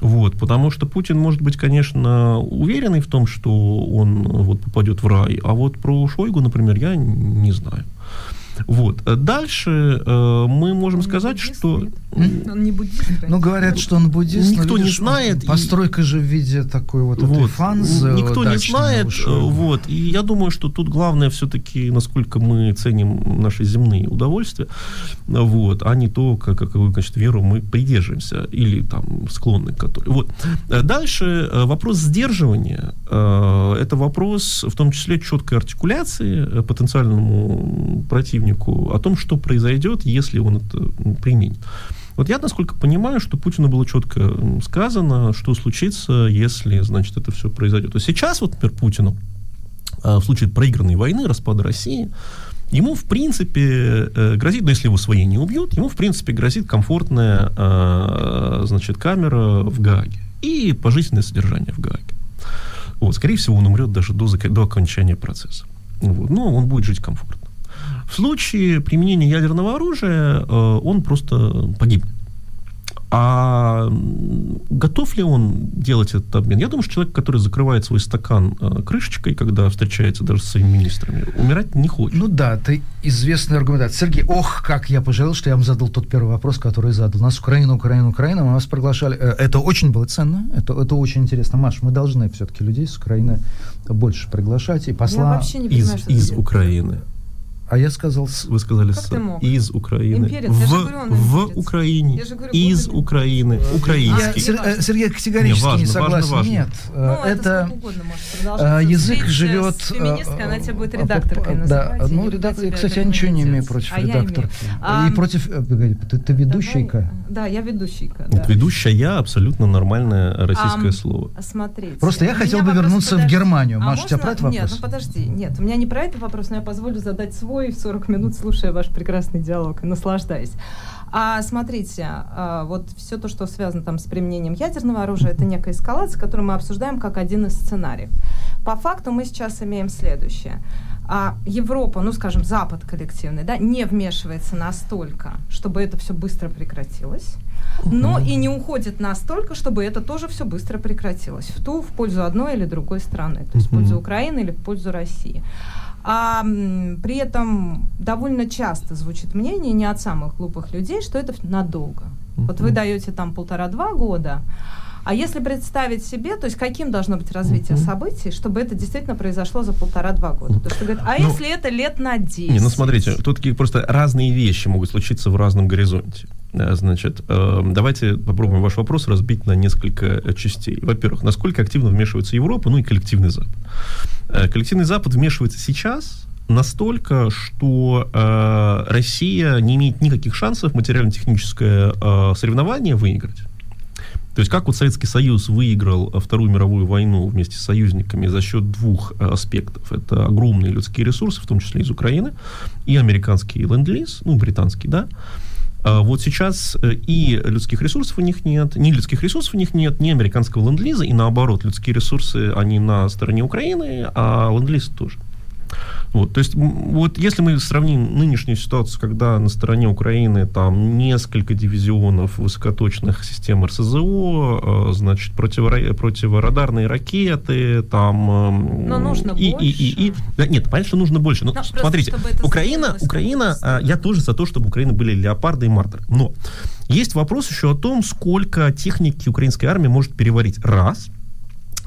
I: Вот, потому что Путин может быть, конечно, уверенный в том, что он вот попадет в рай, а вот про Шойгу, например, я не знаю. Вот. Дальше э, мы можем
B: Он
I: сказать,
B: буддист,
I: что...
B: нет? Он не буддист.
C: Ну, говорят, что он буддист. но,
I: Никто не
C: видишь,
I: знает, и-
C: Постройка же в виде такой вот, этой
I: Вот.
C: фанзы
I: Никто не знает, э, вот. И я думаю, что тут главное все-таки, насколько мы ценим наши земные удовольствия, вот, а не то, как, какую, значит, веру мы придерживаемся или там склонны к которой. Вот. Э, Дальше э, вопрос сдерживания. Э, Это вопрос, в том числе, четкой артикуляции э, потенциальному противнику о том, что произойдет, если он это применит. Вот я, насколько понимаю, что Путину было четко сказано, что случится, если, значит, это все произойдет. То сейчас, вот, например, Путину а, в случае проигранной войны, распада России, ему, в принципе, э, грозит, ну, если его свои не убьют, ему, в принципе, грозит комфортная, а, значит, камера в Гааге и пожизненное содержание в Гааге. Вот, скорее всего, он умрет даже до, до окончания процесса. Вот, но он будет жить комфортно. В случае применения ядерного оружия э, он просто погибнет. А готов ли он делать этот обмен? Я думаю, что человек, который закрывает свой стакан э, крышечкой, когда встречается даже с своими министрами, умирать не хочет.
C: Ну да, это известный аргумент. Сергей, ох, как я пожалел, что я вам задал тот первый вопрос, который задал. У нас Украина, Украина, Украина, мы вас приглашали. Э, Это очень было ценно, это, это очень интересно. Маш, мы должны все-таки людей с Украины больше приглашать. И посла...
B: вообще не
I: из, из. Украины.
C: А я сказал...
I: Вы сказали
B: Как
I: с-
B: ты мог?
I: из Украины.
B: Имперец,
I: в
B: я говорю,
I: в
B: имперец.
I: Украине.
B: Я же говорю,
I: из
B: буду ли-
I: Украины.
C: Я,
I: Украинский.
C: Сер- э, Сергей категорически
I: Не, важно,
C: не согласен.
I: важно, важно.
C: Нет,
B: Ну,
C: э,
B: это,
C: это...
B: сколько угодно может
C: э, язык
B: Встреча
C: живет...
B: С феминисткой, она тебя будет редакторкой называть.
C: Да, ну, редактор, кстати, я ничего не имею против
B: А я
C: редакторки.
B: А,
C: И против... Ты, ты ведущейка?
B: давай, Да, я ведущийка,
I: Вот
B: да.
I: Ведущая абсолютно нормальное российское
B: Ам,
I: слово.
B: Смотрите.
C: Просто я хотел бы вернуться в
B: подожди.
C: Германию.
B: А
C: Маша, у тебя про это
B: Нет,
C: вопрос?
B: ну подожди. Нет, у меня не про этот вопрос, но я позволю задать свой в 40 минут, слушая ваш прекрасный диалог и наслаждаясь. А смотрите, а, вот все то, что связано там с применением ядерного оружия, это некая эскалация, которую мы обсуждаем как один из сценариев. По факту мы сейчас имеем следующее. А Европа, ну скажем, Запад коллективный, да, не вмешивается настолько, чтобы это все быстро прекратилось, но и не уходит настолько, чтобы это тоже все быстро прекратилось в ту, в пользу одной или другой страны, то есть в пользу. Украины или в пользу России. А при этом довольно часто звучит мнение не от самых глупых людей, что это надолго. Вот вы даете там полтора-два года, а если представить себе, то есть каким должно быть развитие
I: Мгм.
B: событий, чтобы это действительно произошло за полтора-два года? То есть говорят, а
I: Ну,
B: если это лет на 10?
I: Не, ну смотрите, тут просто разные вещи могут случиться в разном горизонте. Значит, э, давайте попробуем ваш вопрос разбить на несколько частей. Во-первых, насколько активно вмешивается Европа, ну и коллективный Запад. Э, Коллективный Запад вмешивается сейчас настолько, что э, Россия не имеет никаких шансов материально-техническое э, соревнование выиграть. То есть как вот Советский Союз выиграл Вторую мировую войну вместе с союзниками за счет двух аспектов. Это огромные людские ресурсы, в том числе из Украины, и американский ленд-лиз, ну, британский, да. А Вот сейчас э, и людских ресурсов у них нет, ни людских ресурсов у них нет, ни американского ленд-лиза, и наоборот, людские ресурсы, они на стороне Украины, а ленд-лиз тоже. Вот, то есть, вот если мы сравним нынешнюю ситуацию, когда на стороне Украины там несколько дивизионов высокоточных систем РСЗО, э, значит, противора- противорадарные ракеты, там... эм,
B: Но нужно
I: и, и, и, и-
B: больше.
I: Да, нет, понятно, что нужно больше. Но,
B: Ну, просто
I: смотрите, Украина, Украина, а, я тоже за то, чтобы у Украины были леопарды и мартер. Но есть вопрос еще о том, сколько техники украинской армии может переварить. Раз.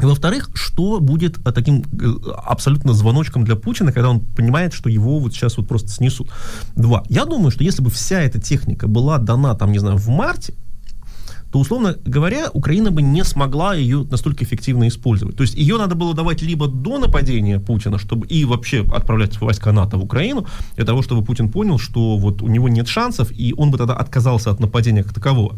I: И во-вторых, что будет а, таким э, абсолютно звоночком для Путина, когда он понимает, что его вот сейчас вот просто снесут. Два. Я думаю, что если бы вся эта техника была дана, там, не знаю, в марте, то, условно говоря, Украина бы не смогла ее настолько эффективно использовать. То есть ее надо было давать либо до нападения Путина, чтобы и вообще отправлять войска НАТО в Украину, для того, чтобы Путин понял, что вот у него нет шансов, и он бы тогда отказался от нападения как такового.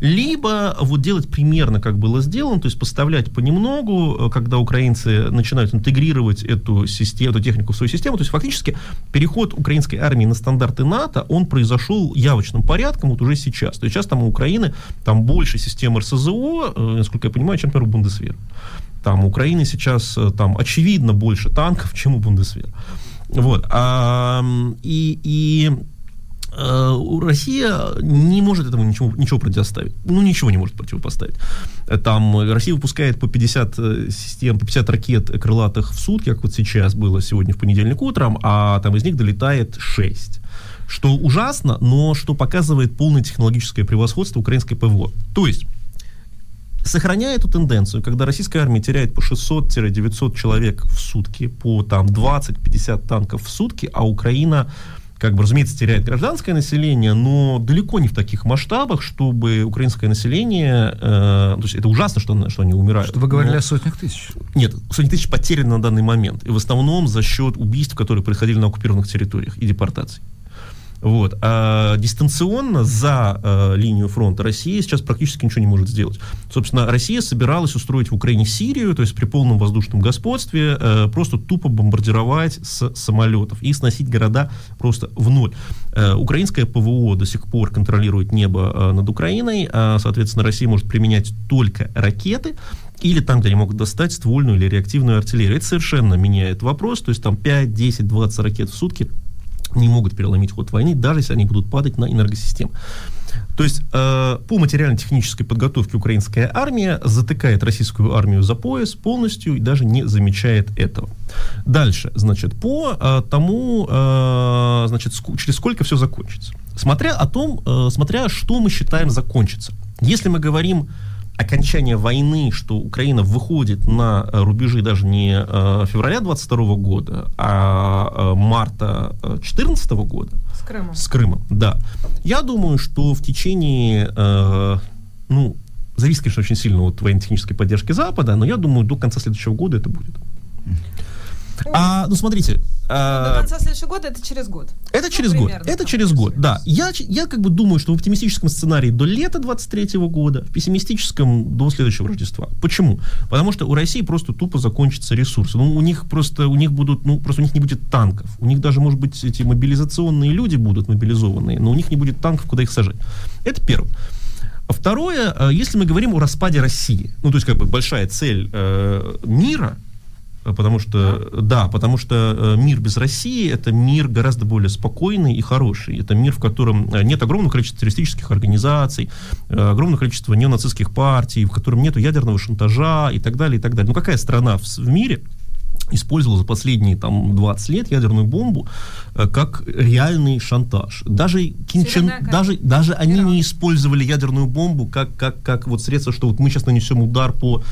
I: Либо вот делать примерно, как было сделано, то есть поставлять понемногу, э, когда украинцы начинают интегрировать эту систему, эту технику в свою систему, то есть фактически переход украинской армии на стандарты НАТО, он произошел явочным порядком вот уже сейчас. То есть сейчас там у Украины там больше систем РСЗО, э, насколько я понимаю, чем, например, у Бундесвера. Там у Украины сейчас э, там очевидно больше танков, чем у Бундесвера. Вот. А, и, и Э, Россия не может этому ничего, ничего противоставить. Ну, ничего не может противопоставить. Там Россия выпускает по 50 э, систем, по 50 ракет крылатых в сутки, как вот сейчас было сегодня в понедельник утром, а там из них долетает 6 что ужасно, но что показывает полное технологическое превосходство украинской ПВО. То есть, сохраняя эту тенденцию, когда российская армия теряет по 600-900 человек в сутки, по там 20-50 танков в сутки, а Украина как бы, разумеется, теряет гражданское население, но далеко не в таких масштабах, чтобы украинское население, э, то есть это ужасно, что, что они умирают. Что
C: вы говорили но... о сотнях тысяч?
I: Нет, сотни тысяч потеряны на данный момент, и в основном за счет убийств, которые происходили на оккупированных территориях и депортаций. Вот. А дистанционно за э, линию фронта Россия сейчас практически ничего не может сделать. Собственно, Россия собиралась устроить в Украине Сирию, то есть при полном воздушном господстве, э, просто тупо бомбардировать с самолетов и сносить города просто в ноль. Э, украинское ПВО до сих пор контролирует небо э, над Украиной, а, соответственно, Россия может применять только ракеты, или там, где они могут достать ствольную или реактивную артиллерию. Это совершенно меняет вопрос, то есть там 5, 10, 20 ракет в сутки не могут переломить ход войны, даже если они будут падать на энергосистему. То есть э, по материально-технической подготовке украинская армия затыкает российскую армию за пояс полностью и даже не замечает этого. Дальше, значит, по э, тому, э, значит, ск- через сколько все закончится. Смотря о том, э, смотря что мы считаем закончится. Если мы говорим окончания войны, что Украина выходит на э, рубежи даже не э, февраля 22 года, а э, марта 14 года.
B: С Крымом.
I: С Крымом, да. Я думаю, что в течение, э, ну, зависит, конечно, очень сильно от военно-технической поддержки Запада, но я думаю, до конца следующего года это будет. А, ну, смотрите.
B: А, До конца следующего года это через год.
I: Это ну, через год. Это через год, да. Я, я как бы думаю, что в оптимистическом сценарии до лета 23 года, в пессимистическом до следующего Рождества. Почему? Потому что у России просто тупо закончатся ресурсы. Ну, у них просто, у них будут, ну, просто у них не будет танков. У них даже, может быть, эти мобилизационные люди будут мобилизованные, но у них не будет танков, куда их сажать. Это первое. Второе, э, если мы говорим о распаде России, ну, то есть, как бы большая цель э, мира – Потому что, да, да потому что э, мир без России это мир гораздо более спокойный и хороший. Это мир, в котором э, нет огромного количества террористических организаций, э, огромного количества неонацистских партий, в котором нет ядерного шантажа и так далее, и так далее. Ну какая страна в, в мире использовал за последние там 20 лет ядерную бомбу э, как реальный шантаж. Даже Кинчен, даже, даже они не использовали ядерную бомбу как, как, как вот средство, что вот мы сейчас нанесем удар по,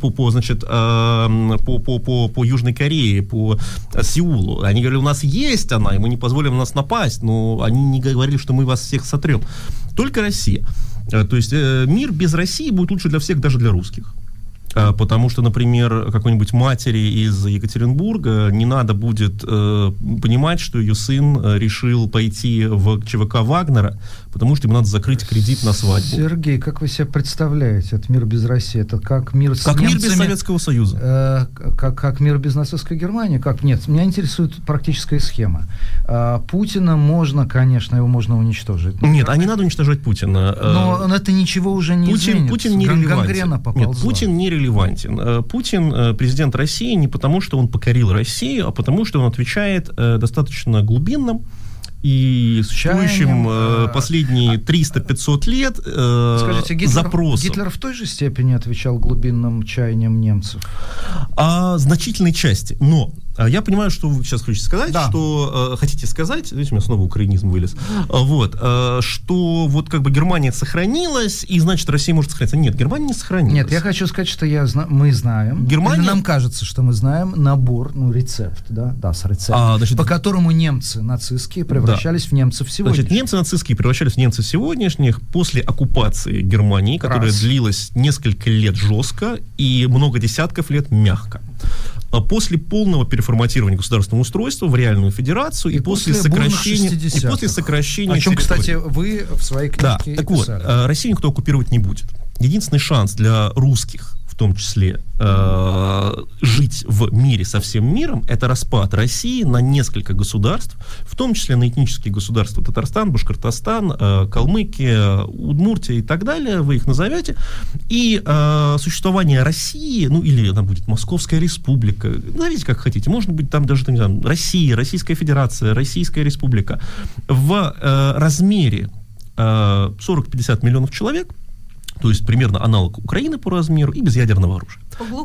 I: по, по, значит, э, по, по, по, по Южной Корее, по Сеулу. Они говорили, у нас есть она, и мы не позволим нас напасть, но они не говорили, что мы вас всех сотрем. Только Россия. Э, то есть э, мир без России будет лучше для всех, даже для русских. А, потому что, например, какой-нибудь матери из Екатеринбурга не надо будет э, понимать, что ее сын э, решил пойти в ЧВК Вагнера, потому что ему надо закрыть кредит на свадьбу.
C: Сергей, как вы себе представляете этот мир без России? Это как мир с
I: Как
C: немцами,
I: мир без Советского Союза.
C: Э, как, как мир без нацистской Германии? Как? Нет, меня интересует практическая схема. Э, Путина можно, конечно, его можно уничтожить.
I: Нет, а не надо уничтожать Путина.
C: Э, но это ничего уже не
I: Путин,
C: изменит.
I: Путин не
C: релевантен.
I: Нет, Путин не релевантен. Э, Путин э, президент России не потому, что он покорил Россию, а потому, что он отвечает э, достаточно глубинным и существующим э, последние 300-500 лет э,
C: Скажите, Гитлер, запросом. Гитлер в той же степени отвечал глубинным чаяниям немцев?
I: О значительной части. Но А Я понимаю, что вы сейчас хотите сказать,
C: Да.
I: что э, хотите сказать, видите, у меня снова украинизм вылез, А, вот, э, что вот как бы Германия сохранилась, и значит Россия может сохраниться. Нет, Германия не сохранилась.
C: Нет, я хочу сказать, что я зна- мы знаем.
I: Германия-
C: нам кажется, что мы знаем набор, ну, рецепт, да, да, с рецептом,
I: А, значит,
C: по которому немцы нацистские превращались в немцев сегодня.
I: Значит, немцы нацистские превращались в немцев сегодняшних после оккупации Германии, которая
C: Раз.
I: длилась несколько лет жестко и много десятков лет мягко. А После полного переформатирования государственного устройства в реальную федерацию и,
C: И
I: после,
C: после
I: сокращения и
C: 60-х.
I: после сокращения
C: О чем,
I: территории.
C: кстати, вы в своей
I: Да,
C: книжке
I: так вот,
C: писали.
I: э, Россию никто оккупировать не будет. Единственный шанс для русских, в том числе, э, жить в мире со всем миром, это распад России на несколько государств, в том числе на этнические государства Татарстан, Башкортостан, э, Калмыкия, Удмуртия и так далее, вы их назовете, и э, существование России, ну или она будет Московская республика, назовите как хотите, может быть там даже, не знаю, Россия, Российская Федерация, Российская республика, в э, размере э, 40-50 миллионов человек, то есть примерно аналог Украины по размеру и без ядерного оружия.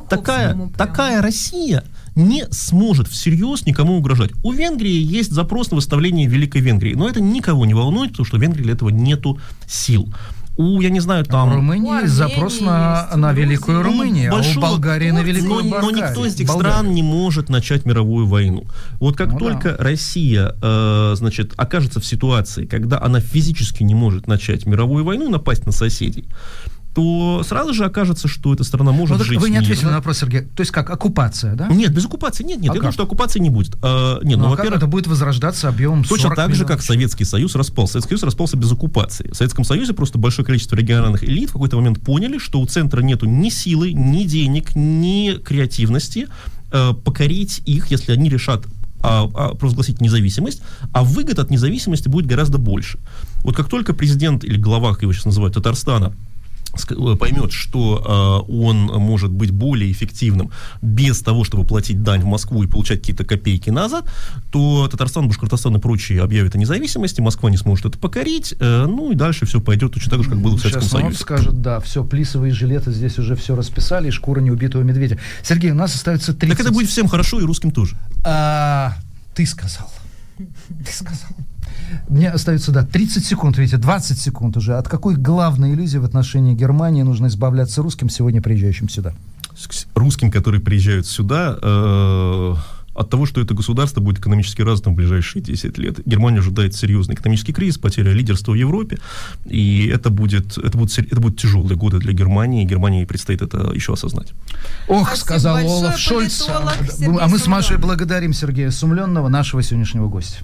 I: Такая, такая Россия не сможет всерьез никому угрожать. У Венгрии есть запрос на выставление Великой Венгрии, но это никого не волнует, потому что у Венгрии для этого нету сил. У, я не знаю, там...
C: в Румынии есть запрос на,
B: Армении
C: на Великую
B: у Грузии.
C: Румынию, а у Болгарии на Великую
I: но, но
C: Болгарию.
I: никто из этих стран не может начать мировую войну. Вот как
C: Ну да.
I: только Россия, э, значит, окажется в ситуации, когда она физически не может начать мировую войну напасть на соседей, то сразу же окажется, что эта страна может
C: Ну,
I: жить
C: вы не ответили
I: мирно.
C: на вопрос, Сергей. То есть как, оккупация, да?
I: Нет, без оккупации нет, нет.
C: А
I: я думаю,
C: как?
I: что оккупации не будет. А, нет,
C: Ну,
I: ну,
C: а
I: во-первых,
C: это будет возрождаться объемом
I: Точно
C: 40
I: так же, как Советский Союз распался. Советский Союз распался без оккупации. В Советском Союзе просто большое количество региональных элит в какой-то момент поняли, что у центра нету ни силы, ни денег, ни креативности э, покорить их, если они решат а, а, провозгласить независимость, а выгод от независимости будет гораздо больше. Вот как только президент или глава, как его сейчас называют, Татарстана, поймет, что э, он может быть более эффективным без того, чтобы платить дань в Москву и получать какие-то копейки назад, то Татарстан, Башкортостан и прочие объявят о независимости, Москва не сможет это покорить, э, ну и дальше все пойдет точно так же, как было в Советском
C: Сейчас
I: Союзе.
C: скажет, да, все, плисовые жилеты здесь уже все расписали, и шкура неубитого медведя. Сергей, у нас остается 30...
I: Так это будет всем хорошо и русским тоже.
C: А, ты сказал. Ты сказал. Мне остается, да, 30 секунд, видите, 20 секунд уже. От какой главной иллюзии в отношении Германии нужно избавляться русским, сегодня приезжающим сюда?
I: Русским, которые приезжают сюда, э, от того, что это государство будет экономически развитым в ближайшие 10 лет. Германия ожидает серьезный экономический кризис, потеря лидерства в Европе, и это будет, это будут, сер- это будут тяжелые годы для Германии, и Германии предстоит это еще осознать.
C: Ох,
B: Спасибо
C: сказал Олаф Шольц. А, мы с Машей благодарим Сергея Сумленного, нашего сегодняшнего гостя.